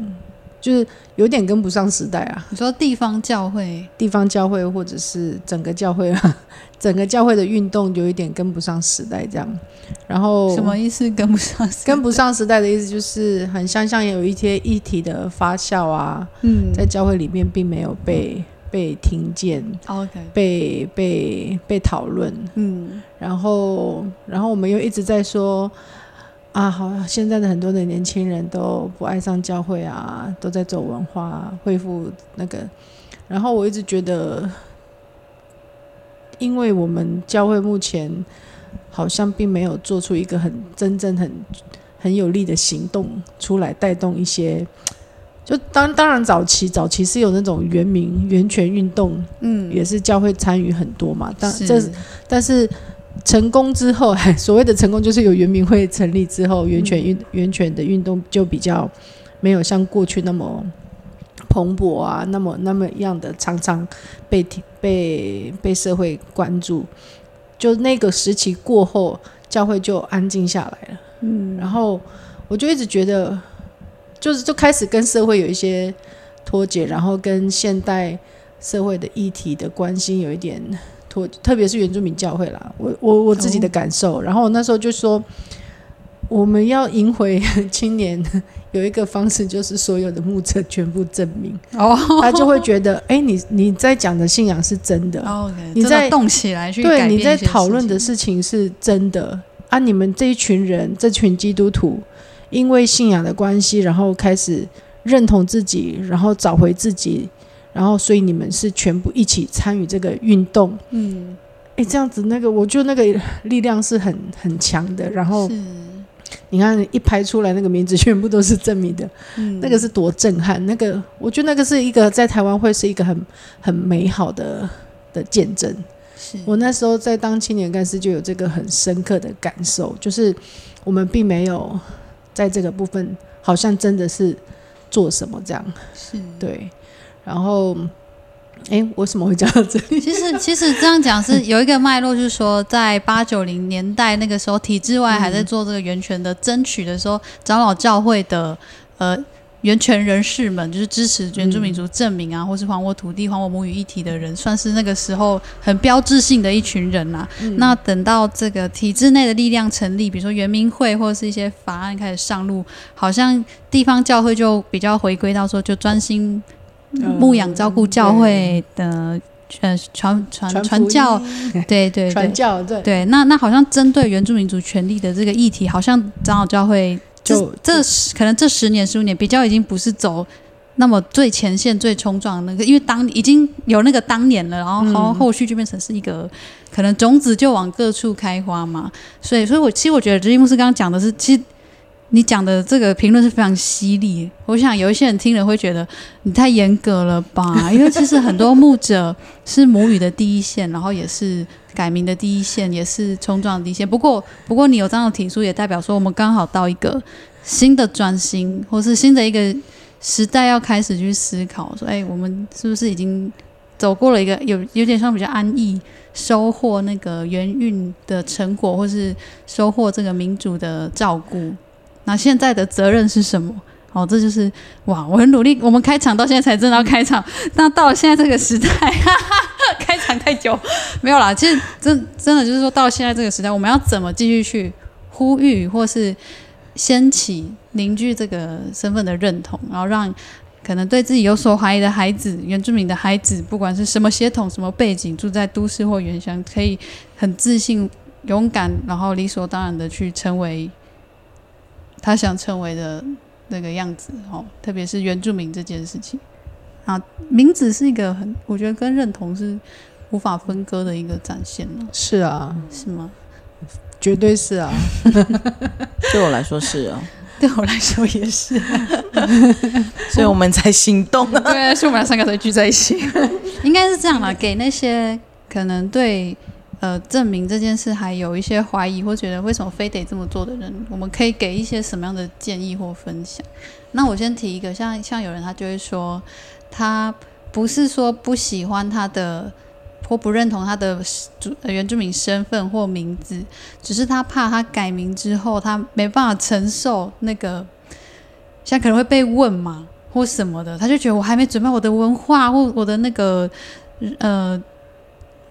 就是有点跟不上时代啊！你说地方教会、地方教会，或者是整个教会啊，整个教会的运动有一点跟不上时代这样。然后什么意思？跟不上？跟不上时代的意思就是很像像有一些议题的发酵啊，嗯，在教会里面并没有被被听见，OK，被被被讨论，嗯，然后然后我们又一直在说。啊，好！现在的很多的年轻人都不爱上教会啊，都在走文化恢复那个。然后我一直觉得，因为我们教会目前好像并没有做出一个很真正很很有力的行动出来，带动一些就当当然早期早期是有那种原民源泉运动，嗯，也是教会参与很多嘛。当是这但是成功之后，哎 所谓的成功就是有圆明会成立之后，源泉运源泉的运动就比较没有像过去那么蓬勃啊，那么那么样的常常被被被社会关注。就那个时期过后，教会就安静下来了。嗯，然后我就一直觉得，就是就开始跟社会有一些脱节，然后跟现代社会的议题的关心有一点脱，特别是原住民教会啦。我我我自己的感受，然后我那时候就说，我们要赢回 青年，有一个方式就是所有的牧者全部证明，哦。他就会觉得，哎，你你在讲的信仰是真的。你在动起来去对，你在讨论的事情事情是真的。啊！你们这一群人，这群基督徒，因为信仰的关系，然后开始认同自己，然后找回自己，然后所以你们是全部一起参与这个运动。嗯，诶，这样子那个，我觉得那个力量是很很强的。然后，你看一拍出来那个名字，全部都是证明的，嗯，那个是多震撼！那个我觉得那个是一个在台湾会是一个很很美好的的见证。是我那时候在当青年干事就有这个很深刻的感受，就是我们并没有在这个部分好像真的是做什么这样，是对。然后，哎，为什么会讲到这里？其实其实这样讲是有一个脉络，就是说在八九零年代那个时候，体制外还在做这个源泉的争取的时候，长老教会的呃源泉人士们，就是支持原住民族证明啊，或是还我土地、还我母语一体的人，算是那个时候很标志性的一群人啦、那等到这个体制内的力量成立，比如说原民会或者是一些法案开始上路，好像地方教会就比较回归到说，就专心牧养照顾教会的呃传传传传教，对对对。传教，对，对，那那好像针对原住民族权利的这个议题，好像长老教会就这十可能这十年十五年比较已经不是走。那么最前线最冲撞的那个，因为当已经有那个当年了，然后后嗯。后续就变成是一个可能种子就往各处开花嘛，所以所以我其实我觉得直接牧师刚刚讲的是，其实你讲的这个评论是非常犀利。我想有一些人听了会觉得你太严格了吧？因为其实很多牧者是母语的第一线，然后也是改名的第一线，也是冲撞的第一线。不过不过你有这样的提出，也代表说我们刚好到一个新的转型，或是新的一个时代要开始去思考，说哎，我们是不是已经走过了一个有有点像比较安逸。收获那个元运的成果，或是收获这个民主的照顾，那现在的责任是什么？哦，这就是哇！我很努力，我们开场到现在才正要开场，那到了现在这个时代，哈哈，开场太久没有啦。其实真真的就是说，到现在这个时代，我们要怎么继续去呼吁，或是掀起凝聚这个身份的认同，然后让可能对自己有所怀疑的孩子，原住民的孩子，不管是什么血统、什么背景，住在都市或原乡，可以很自信、勇敢，然后理所当然的去成为他想成为的那个样子。哦，特别是原住民这件事情啊，名字是一个很，我觉得跟认同是无法分割的一个展现了，是啊，是吗？绝对是啊，对我来说是啊，对我来说也是，所以我们才行动啊。对，所以我们俩三个才聚在一起，应该是这样啦。给那些可能对呃证明这件事还有一些怀疑，或觉得为什么非得这么做的人，我们可以给一些什么样的建议或分享？那我先提一个，像像有人他就会说，他不是说不喜欢他的。或不认同他的原住民身份或名字，只是他怕他改名之后，他没办法承受那个，现在可能会被问嘛，或什么的，他就觉得我还没准备我的文化或我的那个呃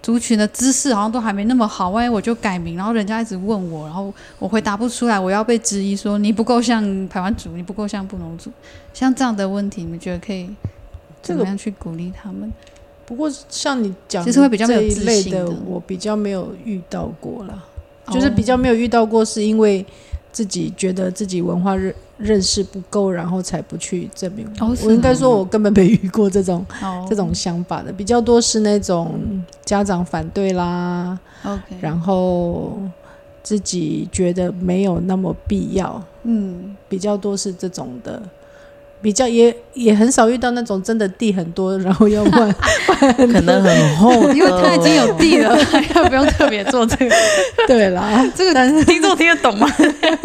族群的知识好像都还没那么好，万一我就改名，然后人家一直问我，然后我回答不出来，我要被质疑说你不够像台湾族，你不够像布农族，像这样的问题，你们觉得可以怎么样去鼓励他们？不过像你讲，其实会比较没有自信的我比较没有遇到过啦。哦就是比较没有遇到过，是因为自己觉得自己文化认认识不够，然后才不去证明。哦我应该说，我根本没遇过这种哦。这种想法的，比较多是那种家长反对啦然后自己觉得没有那么必要，嗯。比较多是这种的比较也也很少遇到那种真的地很多，然后要换，可能很厚，因为他已经有地了，要不用特别做这个。对啦，这个听众听得懂吗？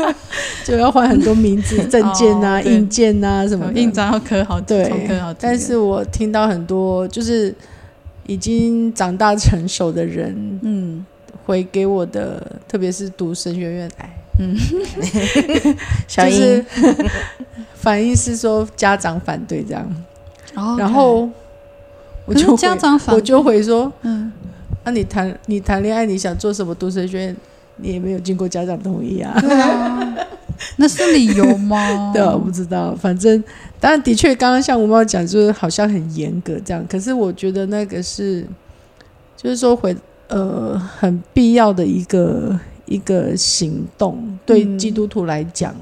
就要换很多名字、证件啊、印件啊什么。印章要刻好，对刻好。但是我听到很多就是已经长大成熟的人嗯回给我的，特别是读神学院，哎，嗯，小英、就是反应是说家长反对这样，哦然后我就回家长反我就回说，嗯，那、你谈你谈恋爱，你想做什么读神学院，你也没有经过家长同意啊。啊，那是理由吗？对啊，我不知道，反正当然的确，刚刚像吴猫讲，就是好像很严格这样，可是我觉得那个是，就是说回呃很必要的一个一个行动，对嗯。基督徒来讲，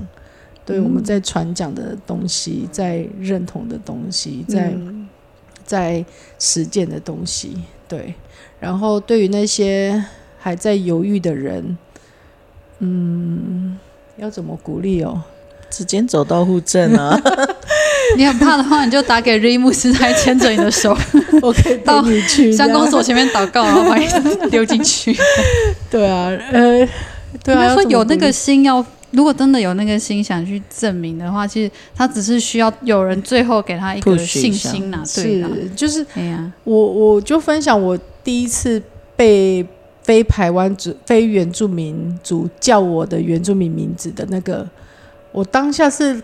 对我们在传讲的东西，在认同的东西，在、嗯。在实践的东西，对，然后对于那些还在犹豫的人，嗯，要怎么鼓励哦？直接走到户政啊，你很怕的话，你就打给瑞牧师，他牵着你的手，我可以到陪你去三公所前面祷告，然后把你丢进去。对啊，呃，对啊，他说有那个心要，如果真的有那个心想去证明的话，其实他只是需要有人最后给他一个信心呐、对啦，是，就是哎呀，我我就分享我第一次被非台湾族、非原住民族叫我的原住民名字的那个，我当下是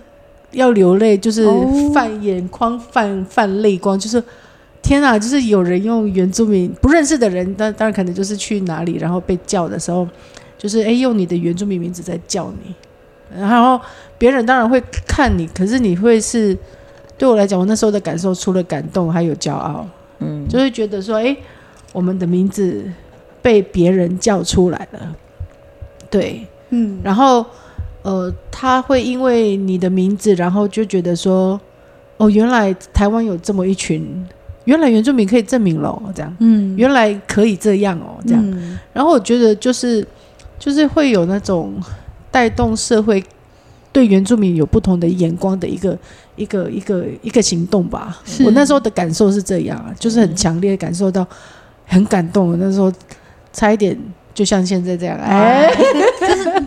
要流泪，就是哦泛眼眶泛泛泪光，就是。天啊！就是有人用原住民不认识的人，当当然可能就是去哪里，然后被叫的时候，就是诶用你的原住民名字在叫你，然后别人当然会看你，可是你会是对我来讲，我那时候的感受除了感动，还有骄傲。嗯，就会觉得说，哎、我们的名字被别人叫出来了，对，嗯，然后呃，他会因为你的名字，然后就觉得说，哦，原来台湾有这么一群，原来原住民可以证明了哦，这样，嗯，原来可以这样哦，这样，嗯。然后我觉得就是就是会有那种带动社会对原住民有不同的眼光的一个一个一个一个行动吧。我那时候的感受是这样啊，就是很强烈感受到很感动。那时候差一点就像现在这样，哎，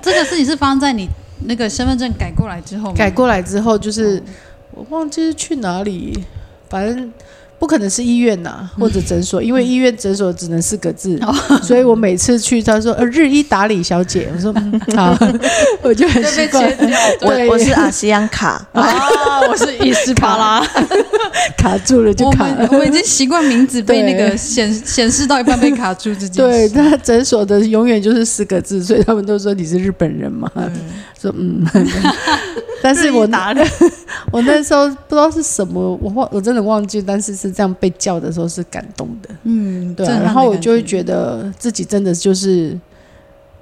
这个事情是发生在你那个身份证改过来之后吗，改过来之后就是我忘记是去哪里，反正。不可能是医院呐、或者诊所，因为医院、诊所只能四个字，所以我每次去，他说呃日医打理小姐，我说嗯 好，我就很习惯。我对。我是阿西安卡，啊，我是伊斯巴拉，卡住了就卡了。们我已经习惯名字被那个显显示到一半被卡住自己对，事。那诊所的永远就是四个字，所以他们都说你是日本人嘛。说嗯，但是我拿的我那时候不知道是什么，我忘我真的忘记，但是是这样被叫的时候是感动的，嗯，对然后我就会觉得自己真的就是，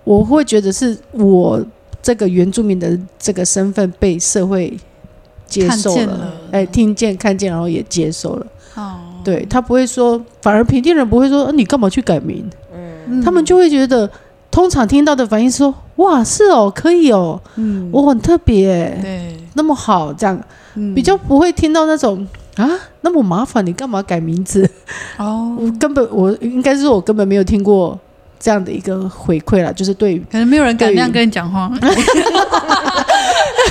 我会觉得是我这个原住民的这个身份被社会接受了哎，听见看见，然后也接受了。哦，对他不会说，反而平地人不会说，呃你干嘛去改名？嗯。他们就会觉得，通常听到的反应是说，哇，是哦，可以哦，嗯，我很特别，对。那么好，这样。嗯。比较不会听到那种啊，那么麻烦，你干嘛改名字？哦，我根本我应该是我根本没有听过这样的一个回馈啦，就是对可能没有人敢对那样跟你讲话，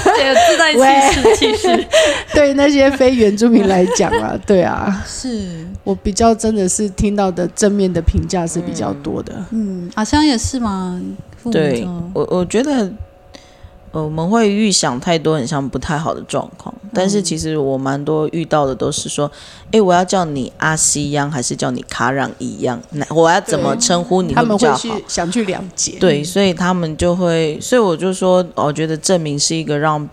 对，自带气势，气势。对那些非原住民来讲啊，对啊，是，我比较真的是听到的正面的评价是比较多的。嗯，好像也是嘛，对我我觉得，呃，我们会预想太多很像不太好的状况，但是其实我蛮多遇到的都是说，诶，我要叫你阿西央还是叫你卡朗一样？那我要怎么对称呼你会比较好？去想去了解，对，所以他们就会，所以我就说，我觉得证明是一个让，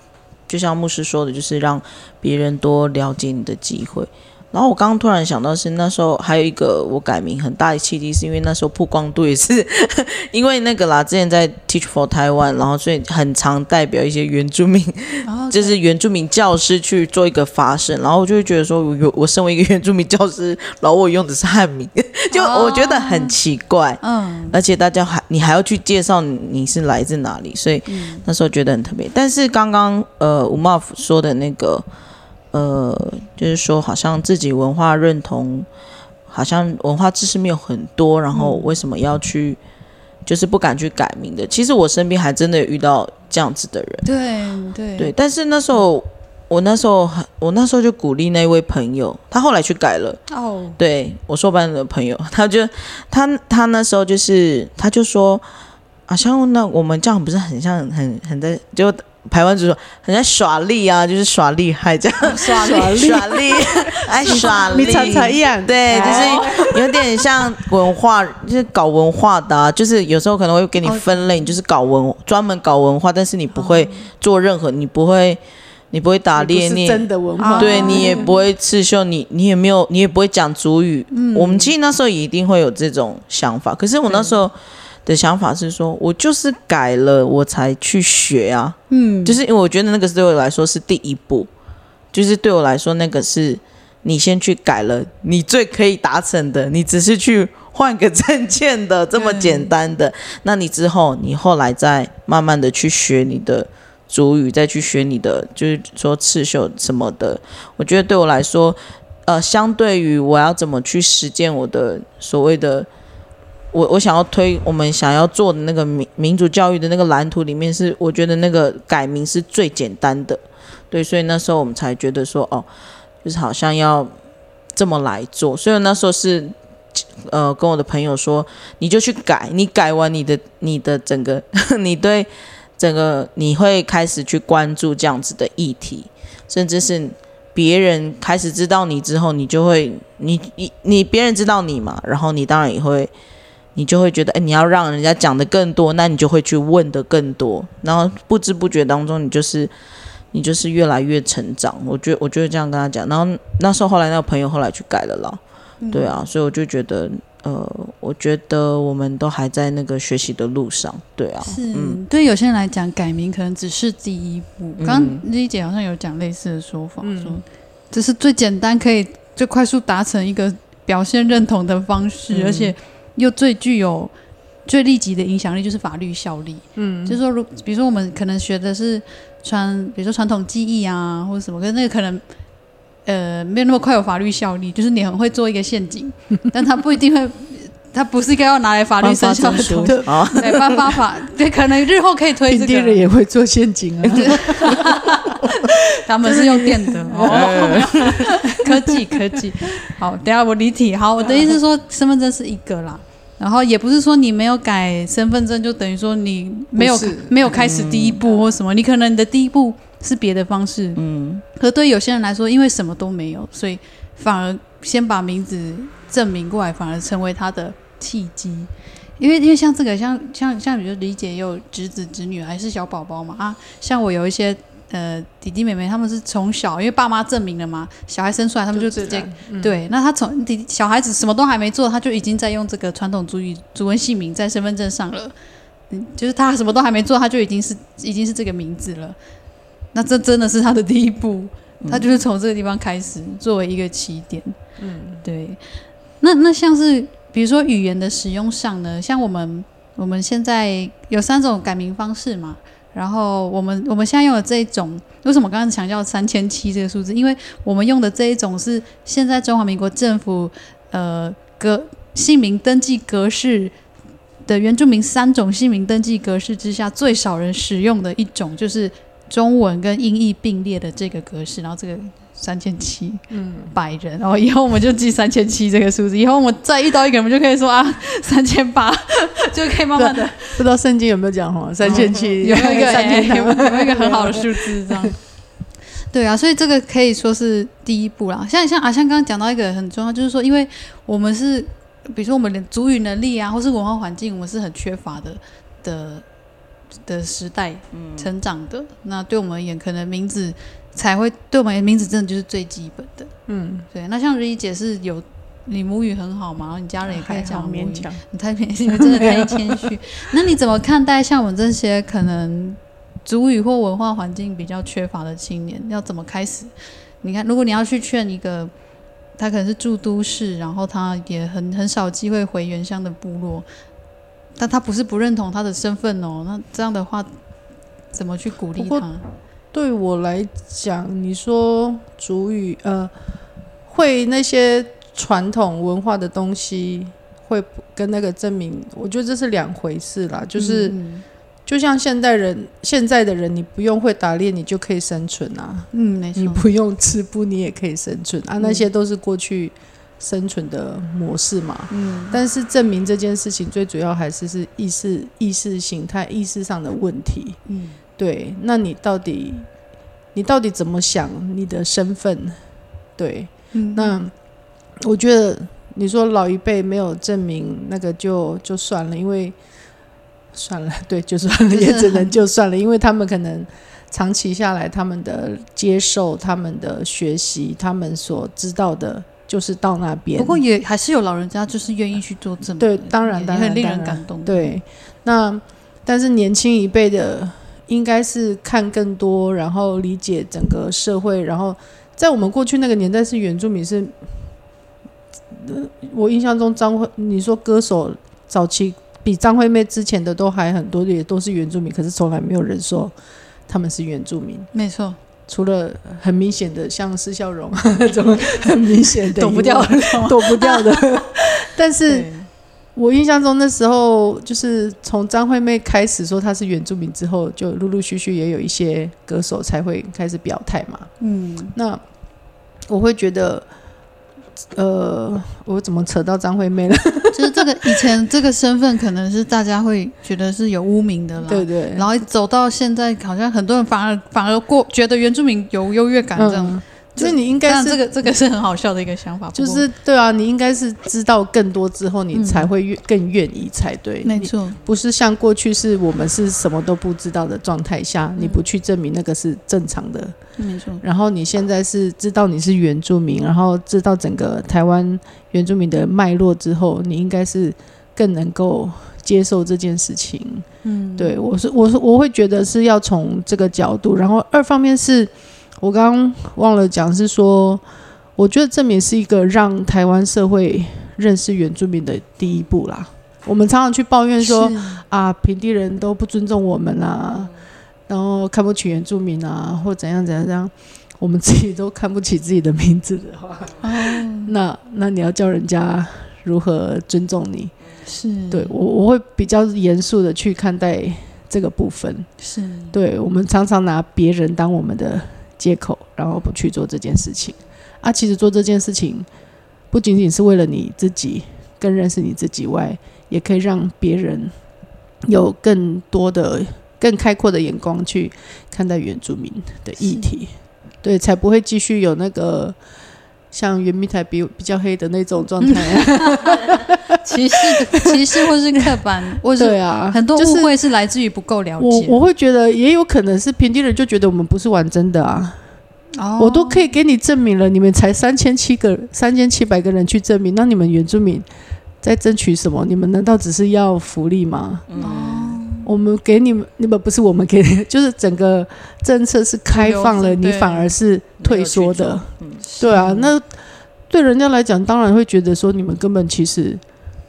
就像牧师说的，就是让别人多了解你的机会。然后我刚刚突然想到是那时候还有一个我改名很大的契机，是因为那时候曝光度也是 因为那个啦，之前在 Teach for Taiwan，然后所以很常代表一些原住民，哦就是原住民教师去做一个发声，然后我就会觉得说，我有我身为一个原住民教师，然后我用的是汉名，就我觉得很奇怪。嗯而且大家还你还要去介绍你你是来自哪里，所以那时候觉得很特别。但是刚刚呃吴茂说的那个呃，就是说好像自己文化认同，好像文化知识没有很多，然后为什么要去，就是不敢去改名的。其实我身边还真的遇到这样子的人，对对对，但是那时候。我那时候很，我那时候就鼓励那位朋友，他后来去改了。哦，对我硕班的朋友，他就他他那时候就是，他就说，啊，像那我们这样不是很像很很在就台湾就说很像耍厉啊，就是耍厉害这样，耍厉 耍厉，哎耍厉，你猜猜一样，对，就是有点像文化，就是搞文化的、啊，就是有时候可能会给你分类，你就是搞文专门搞文化，但是你不会做任何，你不会。你不会打猎，你真的文化，对你也不会刺绣，你你也没有，你也不会讲主语。嗯，我们其实那时候也一定会有这种想法，可是我那时候的想法是说，我就是改了，我才去学啊。嗯，就是因为我觉得那个对我来说是第一步，就是对我来说那个是你先去改了，你最可以达成的，你只是去换个 证件的这么简单的，那你之后你后来再慢慢的去学你的。主语再去学你的，就是说刺绣什么的，我觉得对我来说，呃，相对于我要怎么去实践我的所谓的，我我想要推我们想要做的那个民民主教育的那个蓝图里面，是我觉得那个改名是最简单的，对，所以那时候我们才觉得说，哦，就是好像要这么来做，所以那时候是，呃，跟我的朋友说，你就去改，你改完你的你的整个 你对。整个你会开始去关注这样子的议题，甚至是别人开始知道你之后，你就会你你你别人知道你嘛，然后你当然也会，你就会觉得，哎，你要让人家讲的更多，那你就会去问的更多，然后不知不觉当中，你就是你就是越来越成长。我觉得我觉得这样跟他讲，然后那时候后来那个朋友后来去改了啦，对啊，所以我就觉得。呃，我觉得我们都还在那个学习的路上，对啊，是，嗯。对有些人来讲，改名可能只是第一步。刚刚丽姐好像有讲类似的说法，说这是最简单、可以最快速达成一个表现认同的方式，而且又最具有最立即的影响力，就是法律效力。嗯，就是说，如比如说我们可能学的是传，比如说传统技艺啊，或者什么，可是那个可能。呃，没有那么快有法律效力，就是你很会做一个陷阱，但他不一定会，他不是一个要拿来法律生效的东西。对，颁发法，对，可能日后可以推这个。人也会做陷阱啊，他们是用电的哦，科技科技。好，等下我离题。好，我的意思是说，身份证是一个啦，然后也不是说你没有改身份证就等于说你没有没有开始第一步或什么，你可能你的第一步。是别的方式，嗯，可对有些人来说，因为什么都没有，所以反而先把名字证明过来，反而成为他的契机。因为因为像这个，像像像，比如理解有侄子侄女还是小宝宝嘛啊，像我有一些呃弟弟妹妹，他们是从小因为爸妈证明了嘛，小孩生出来他们就直接对，那他从弟小孩子什么都还没做，他就已经在用这个传统主语主文姓名在身份证上了，嗯，就是他什么都还没做，他就已经是已经是这个名字了。那这真的是他的第一步，他就是从这个地方开始作为一个起点。嗯，对。那那像是比如说语言的使用上呢，像我们我们现在有三种改名方式嘛，然后我们我们现在用的这一种，为什么刚刚强调三千七这个数字？因为我们用的这一种是现在中华民国政府呃格姓名登记格式的原住民三种姓名登记格式之下最少人使用的一种，就是。中文跟音译并列的这个格式，然后这个三千七，嗯，百人，然后以后我们就记三千七这个数字，以后我们再遇到一个，我们就可以说啊，三千八，就可以慢慢的。不知道圣经有没有讲哦，三千七有没有一个三千有没有一个很好的数字这样？对啊，所以这个可以说是第一步啦。像像啊，像刚刚讲到一个很重要，就是说，因为我们是，比如说我们的主语能力啊，或是文化环境，我们是很缺乏的的。的时代成长的，那对我们而言，可能名字才会对我们名字真的就是最基本的。嗯，对。那像瑞姐是有你母语很好嘛，然后你家人也可以讲母语，你太谦虚，真的太谦虚。那你怎么看待像我们这些可能主语或文化环境比较缺乏的青年，要怎么开始？你看，如果你要去劝一个他可能是住都市，然后他也很很少机会回原乡的部落。但他不是不认同他的身份哦，那这样的话，怎么去鼓励他？对我来讲，你说主语呃，会那些传统文化的东西，会跟那个证明，我觉得这是两回事啦。就是、嗯就像现代人，现在的人，你不用会打猎，你就可以生存啊。嗯，没错你，不用吃布，你也可以生存啊。那些都是过去生存的模式嘛。嗯，但是证明这件事情最主要还是是意识、意识形态、意识上的问题。嗯，对，那你到底你到底怎么想你的身份？对，嗯那我觉得你说老一辈没有证明那个就就算了，因为算了，对，就算了，就是也只能就算了，因为他们可能长期下来，他们的接受、他们的学习、他们所知道的，就是到那边。不过也还是有老人家就是愿意去做证明，对，当然，也当然，很令人感动。对，那但是年轻一辈的应该是看更多，然后理解整个社会，然后在我们过去那个年代是原住民是，呃，我印象中张惠，你说歌手早期比张惠妹之前的都还很多，也都是原住民，可是从来没有人说他们是原住民。没错，除了很明显的像施孝荣那种很明显的躲不掉 躲不掉的，但是对我印象中那时候就是从张惠妹开始说她是原住民之后，就陆陆续续也有一些歌手才会开始表态嘛。嗯，那我会觉得，呃，我怎么扯到张惠妹了？就是这个以前这个身份可能是大家会觉得是有污名的啦，对对，然后走到现在，好像很多人反而反而过觉得原住民有优越感这样。嗯，就是你应该是这个这个是很好笑的一个想法，就是对啊，你应该是知道更多之后，你嗯才会越更愿意才对。没错，不是像过去是我们是什么都不知道的状态下，嗯你不去证明那个是正常的。没错，然后你现在是知道你是原住民，然后知道整个台湾原住民的脉络之后，你应该是更能够接受这件事情。嗯，对我是我是我会觉得是要从这个角度，然后二方面是我刚刚忘了讲是说，我觉得证明是一个让台湾社会认识原住民的第一步啦。我们常常去抱怨说啊，平地人都不尊重我们啊，然后看不起原住民啊，或怎样怎样怎样，我们自己都看不起自己的名字的话，哦，那那你要叫人家如何尊重你？是，对我我会比较严肃的去看待这个部分。是，对我们常常拿别人当我们的借口，然后不去做这件事情啊。其实做这件事情不仅仅是为了你自己更认识你自己外，也可以让别人有更多的、更开阔的眼光去看待原住民的议题，对，才不会继续有那个。像圆明台比比较黑的那种状态、歧视歧视或是刻板，或是对啊，很多误会是来自于不够了解。我我会觉得也有可能是平地人就觉得我们不是玩真的啊，哦我都可以给你证明了，你们才三千七个三千七百个人去证明，那你们原住民在争取什么？你们难道只是要福利吗？哦，我们给你们，你们不是我们给，就是整个政策是开放了，你反而是退缩的。嗯，对啊，那对人家来讲，当然会觉得说你们根本其实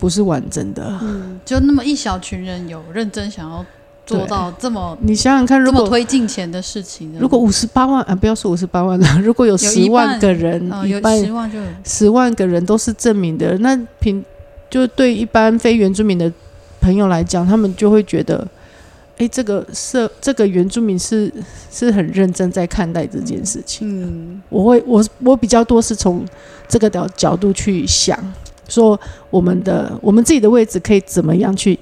不是完整的。嗯，就那么一小群人有认真想要做到这么你想想看，如果推进前的事情，如果五十八万啊，不要说五十八万了，如果有十万个人，呃有十万就有十万个人都是证明的，那平就对一般非原住民的朋友来讲，他们就会觉得，哎，这个社这个原住民是是很认真在看待这件事情。嗯我会我我比较多是从这个角角度去想，说我们的我们自己的位置可以怎么样去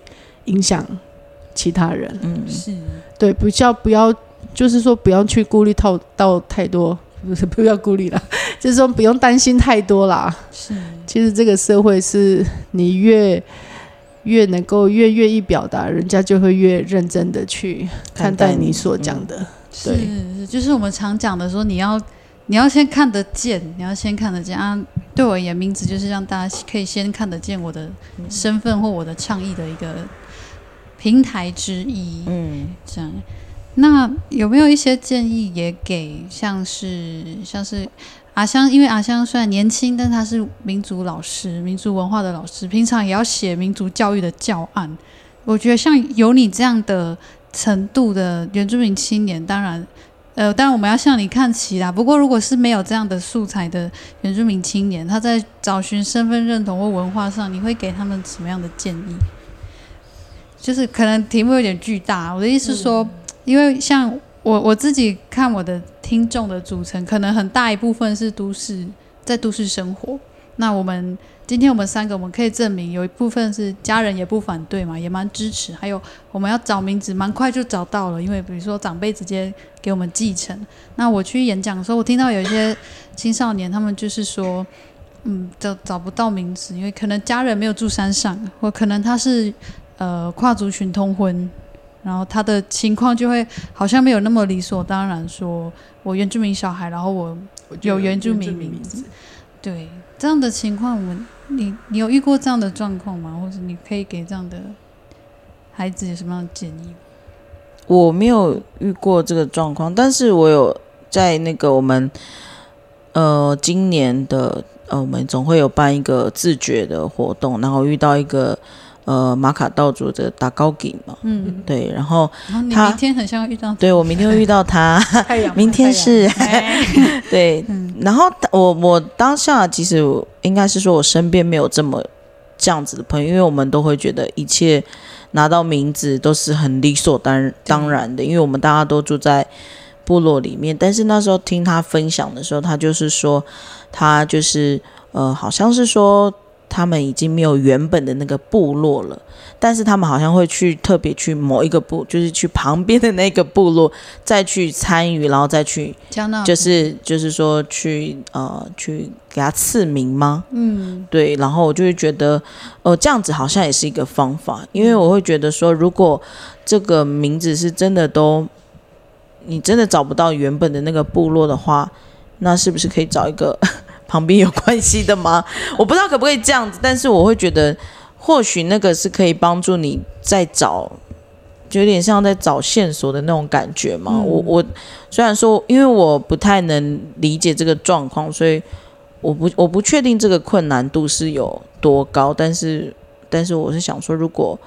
影响其他人。嗯，是对，比较不要，就是说不要去顾虑到到太多，不 是不要顾虑啦，就是说不用担心太多啦。是其实这个社会是你越越能够越愿意表达，人家就会越认真的去看待你所讲的。是，就是我们常讲的说，你要你要先看得见，你要先看得见啊。对我而言，名字就是让大家可以先看得见我的身份或我的倡议的一个平台之一。嗯，这样，那有没有一些建议也给像是像是阿香？因为阿香虽然年轻，但他是民族老师、民族文化的老师，平常也要写民族教育的教案。我觉得像有你这样的程度的原住民青年，当然。呃，当然我们要向你看齐啦。不过，如果是没有这样的素材的原住民青年，他在找寻身份认同或文化上，你会给他们什么样的建议？就是可能题目有点巨大，我的意思是说，因为像我我自己看我的听众的组成，可能很大一部分是都市，在都市生活。那我们今天我们三个，我们可以证明有一部分是家人也不反对嘛，也蛮支持。还有我们要找名字，蛮快就找到了，因为比如说长辈直接给我们继承。那我去演讲的时候，我听到有一些青少年，他们就是说，嗯，找找不到名字，因为可能家人没有住山上，或可能他是呃跨族群通婚，然后他的情况就会好像没有那么理所当然，说我原住民小孩，然后我有原住民名字，对。这样的情况，我你你有遇过这样的状况吗？或者你可以给这样的孩子有什么样的建议？我没有遇过这个状况，但是我有在那个我们呃今年的呃我们总会有办一个自觉的活动，然后遇到一个。呃，马卡道主的打高给嘛，嗯，对，然后他明天很像遇到，对我明天会遇到他，明天是，对，然后我我当下其实应该是说我身边没有这么这样子的朋友，因为我们都会觉得一切拿到名字都是很理所当当然的，因为我们大家都住在部落里面，但是那时候听他分享的时候，他就是说他就是呃，好像是说。他们已经没有原本的那个部落了，但是他们好像会去特别去某一个部，就是去旁边的那个部落再去参与，然后再去，就是就是说去呃去给他赐名吗？嗯，对。然后我就会觉得，哦，这样子好像也是一个方法，因为我会觉得说，如果这个名字是真的都，你真的找不到原本的那个部落的话，那是不是可以找一个？旁边有关系的吗？我不知道可不可以这样子，但是我会觉得，或许那个是可以帮助你在找，就有点像在找线索的那种感觉嘛。我我虽然说，因为我不太能理解这个状况，所以我不我不确定这个困难度是有多高，但是但是我是想说，如果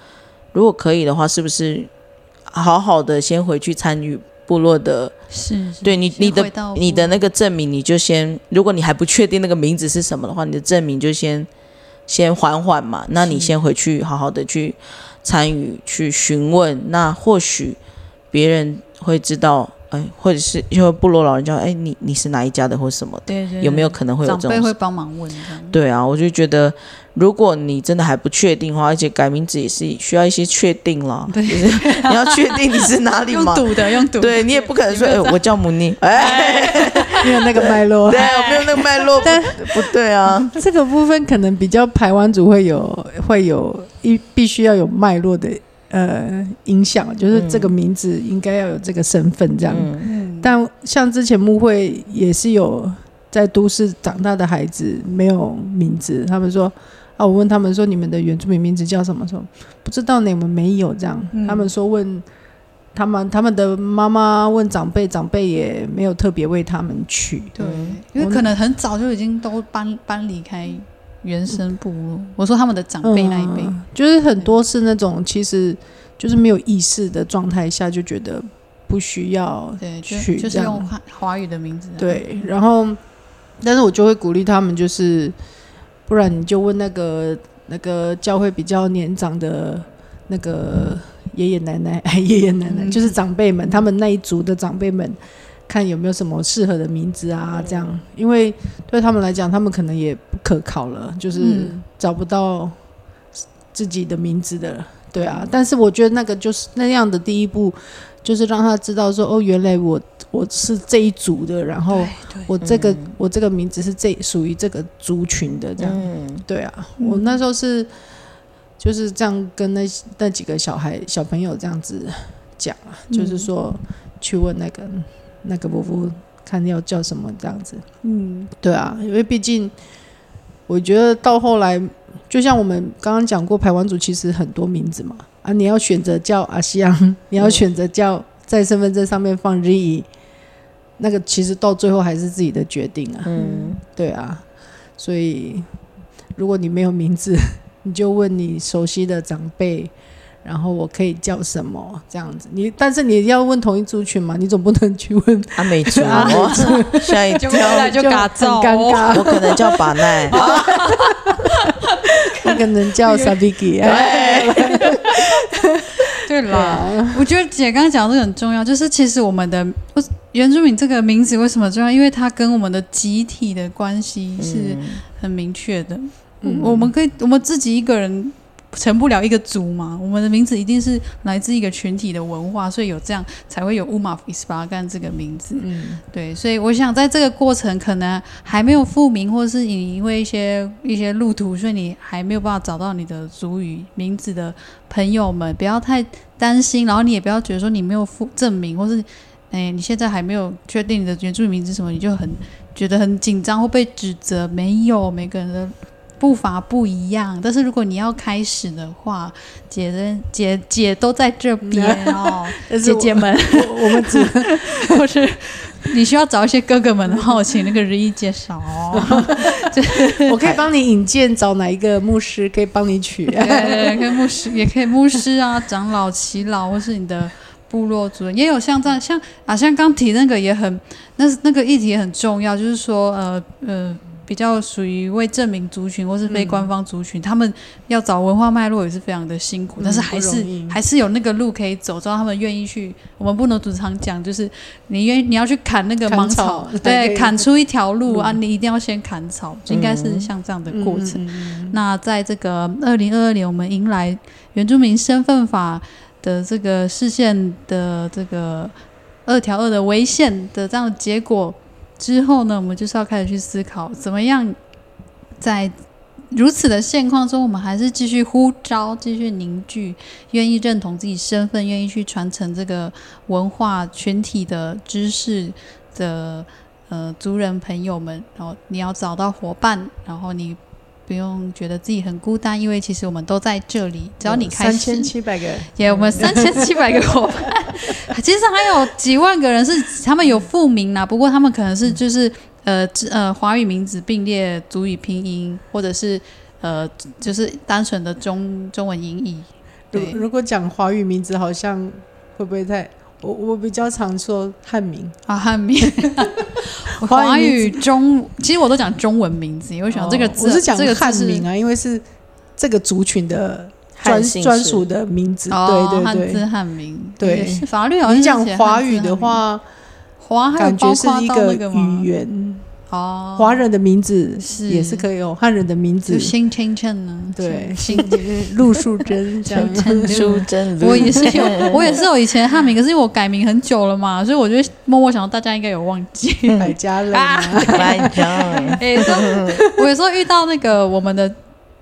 如果可以的话，是不是好好的先回去参与？部落的是对你你的你的那个证明，你就先，如果你还不确定那个名字是什么的话，你的证明就先先缓缓嘛。那你先回去好好的去参与去询问，那或许别人会知道。哎，或者是因为部落老人家，哎，你你是哪一家的，或什么的？对对。有没有可能会有这种？长辈会帮忙问对啊，我就觉得，如果你真的还不确定的话，而且改名字也是需要一些确定了。对。你要确定你是哪里嘛？用赌的，用赌。对你也不可能说，哎，我叫母尼。哎，没有那个脉络。对，没有那个脉络。但不对啊，这个部分可能比较台湾族会有会有一必须要有脉络的。呃，影响就是这个名字应该要有这个身份这样。但像之前木会也是有在都市长大的孩子没有名字，他们说啊，我问他们说你们的原住民名字叫什么？说不知道呢，我们没有这样。他们说问他们他们的妈妈问长辈，长辈也没有特别为他们取。对，因为可能很早就已经都搬搬离开。原生部落，我说他们的长辈那一辈，就是很多是那种，其实就是没有意识的状态下就觉得不需要去，就是用华语的名字。对，然后，但是我就会鼓励他们，就是不然你就问那个那个教会比较年长的那个爷爷奶奶，爷爷奶奶就是长辈们，他们那一族的长辈们。看有没有什么适合的名字啊？这样，因为对他们来讲，他们可能也不可考了，就是找不到自己的名字的，对啊。但是我觉得那个就是那样的第一步，就是让他知道说，哦，原来我我是这一组的，然后我这个我这个名字是这属于这个族群的，这样，对啊。我那时候是就是这样跟那那几个小孩小朋友这样子讲啊，就是说去问那个。那个伯父看要叫什么这样子，嗯，对啊，因为毕竟我觉得到后来，就像我们刚刚讲过，排湾族其实很多名字嘛，啊，你要选择叫阿西昂，你要选择叫在身份证上面放日语，那个其实到最后还是自己的决定啊，嗯，对啊，所以如果你没有名字，你就问你熟悉的长辈，然后我可以叫什么这样子。你但是你要问同一族群嘛，你总不能去问阿美族，哇吓一就回来跳，就嘎造很尴尬，我可能叫把奈，我可能叫 Sabiki，对啦，我觉得姐刚刚讲的很重要，就是其实我们的原住民这个名字为什么重要？因为它跟我们的集体的关系是很明确的。嗯我们可以，我们自己一个人成不了一个族嘛，我们的名字一定是来自一个群体的文化，所以有这样才会有乌马夫伊斯巴干这个名字。嗯对，所以我想在这个过程可能还没有复名，或者是你因为一些一些路途，所以你还没有办法找到你的族语名字的朋友们，不要太担心，然后你也不要觉得说你没有复证明，或是哎你现在还没有确定你的原住民名字是什么，你就很觉得很紧张或被指责。没有，每个人的步伐不一样，但是如果你要开始的话，姐的姐姐都在这边 哦，姐姐们。我我们只 或是你需要找一些哥哥们的话，我请那个日一介绍哦。我可以帮你引荐，找哪一个牧师可以帮你取。对对对，可以牧师，也可以牧师啊、长老、耆老，或是你的部落族人，也有像这样，像啊，像刚提那个也很，那那个议题也很重要，就是说呃呃。比较属于为证明族群或是非官方族群，他们要找文化脉络也是非常的辛苦，嗯但是还是还是有那个路可以走，只要他们愿意去。我们不能主常讲，就是你愿你要去砍那个芒草草，对，砍出一条路啊，嗯你一定要先砍草，应该是像这样的过程。那在这个二零二二年，我们迎来原住民身份法的这个视线的这个二条二的违宪的这样的结果之后呢，我们就是要开始去思考，怎么样在如此的现况中，我们还是继续呼召、继续凝聚，愿意认同自己身份，愿意去传承这个文化群体的知识的呃族人朋友们。然后你要找到伙伴，然后你不用觉得自己很孤单，因为其实我们都在这里。只要你开三始，千七百个，也我们三千七百个 伙伴，其实还有几万个人是他们有复名啦，不过他们可能是就是呃呃华语名字并列族语拼音，或者是呃就是单纯的中中文音译。对如如果讲华语名字，好像会不会太？我我比较常说汉名，啊，汉名，华华语语中，其实我都讲中文名字，因为想这个字，哦我是讲这个汉名啊，因为是这个族群的专专属的名字。对，对对。汉字对，汉名，对。法律好像你讲华语的，话，华感觉是一个语言，哦，华人的名字是。也是可以用，汉人的名字。就新清称呢，对。新陆树贞 这样。淑珍，我也是有，我也是有以前汉名，可是因为我改名很久了嘛，所以我就默默想到大家应该有忘记。百家乐嘛，来讲，哎、这我有时候遇到那个我们的，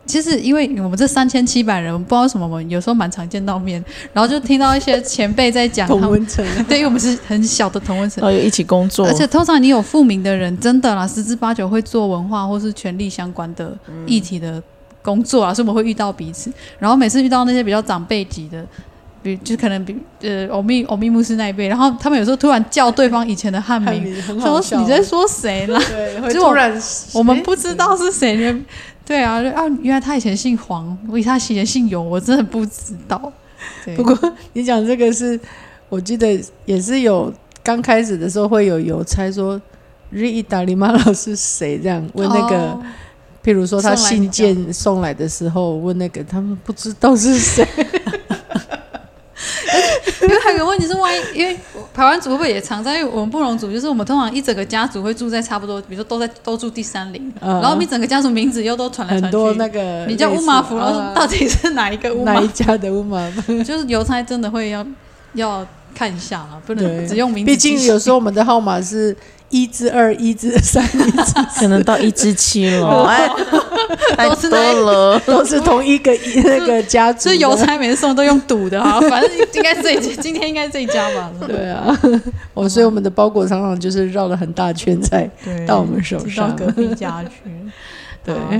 其实因为我们这三千七百人，我们不知道什么，我们有时候蛮常见到面，然后就听到一些前辈在讲同温层，对，因为我们是很小的同温层。然后一起工作，而且通常你有复名的人，真的啦，十之八九会做文化或是权力相关的议题的工作啊，所以我们会遇到彼此。然后每次遇到那些比较长辈级的，比就可能比呃欧密欧密牧师那一辈，然后他们有时候突然叫对方以前的汉名，汉名说。你在说谁啦？对，会就我突然我们不知道是谁人。对啊，就啊，原来他以前姓黄，我以他以前姓尤，我真的不知道。对。不过你讲这个是，我记得也是有刚开始的时候会有邮差说日意大利马老是谁这样问那个，哦。譬如说他信件送来的时候问那个，他们不知道是谁，因为还有个问题是，万一因为台湾族会不会也常在？因为我们布农族就是我们通常一整个家族会住在差不多，比如说都在都住第三邻，嗯然后我们一整个家族名字又都传来传去，很多那个你叫乌马福，然后啊到底是哪一个乌马 哪一？家的乌马福？就是邮差真的会要要看一下啊，不能只用名字毕。竟有时候我们的号码是一至二、一至三、一至可能到一至七了，哎，太 都是那多了。都是同一个那个家族的。所以邮差每次送都用赌的哈，反正应该这一，今天应该这一家吧？对啊，我所以我们的包裹常常就是绕了很大圈才到我们手上到上。隔壁家去。对好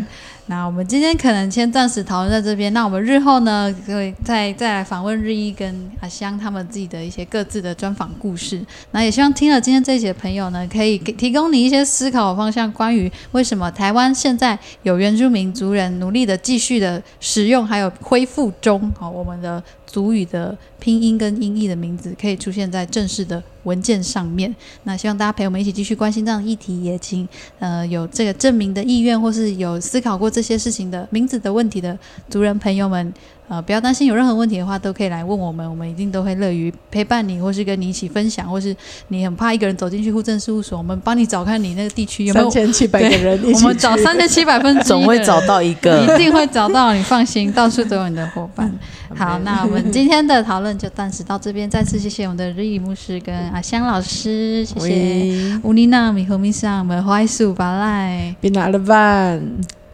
那我们今天可能先暂时讨论在这边。那我们日后呢，可以再再来访问日一跟阿香他们自己的一些各自的专访故事。那也希望听了今天这一集的朋友呢，可以给提供你一些思考方向，关于为什么台湾现在有原住民族人努力的继续的使用，还有恢复中，好，我们的族语的拼音跟音译的名字可以出现在正式的文件上面。那希望大家陪我们一起继续关心这样的议题，也请呃有这个证明的意愿，或是有思考过这些事情的名字的问题的族人朋友们，呃，不要担心，有任何问题的话都可以来问我们，我们一定都会乐于陪伴你，或是跟你一起分享，或是你很怕一个人走进去户政事务所，我们帮你找看你那个地区有没有三。千七百个人 一起我们找三千七百分总会找到一个一。定会找到，你放心，到处都有你的伙伴。好，那我们今天的讨论就暂时到这边，再次谢谢我们的日语牧师跟阿香老师，谢谢。乌尼娜米和米上，我们怀素巴赖，别拿了饭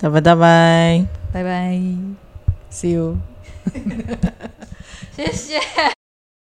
拜拜拜拜。拜拜，，See you。谢谢。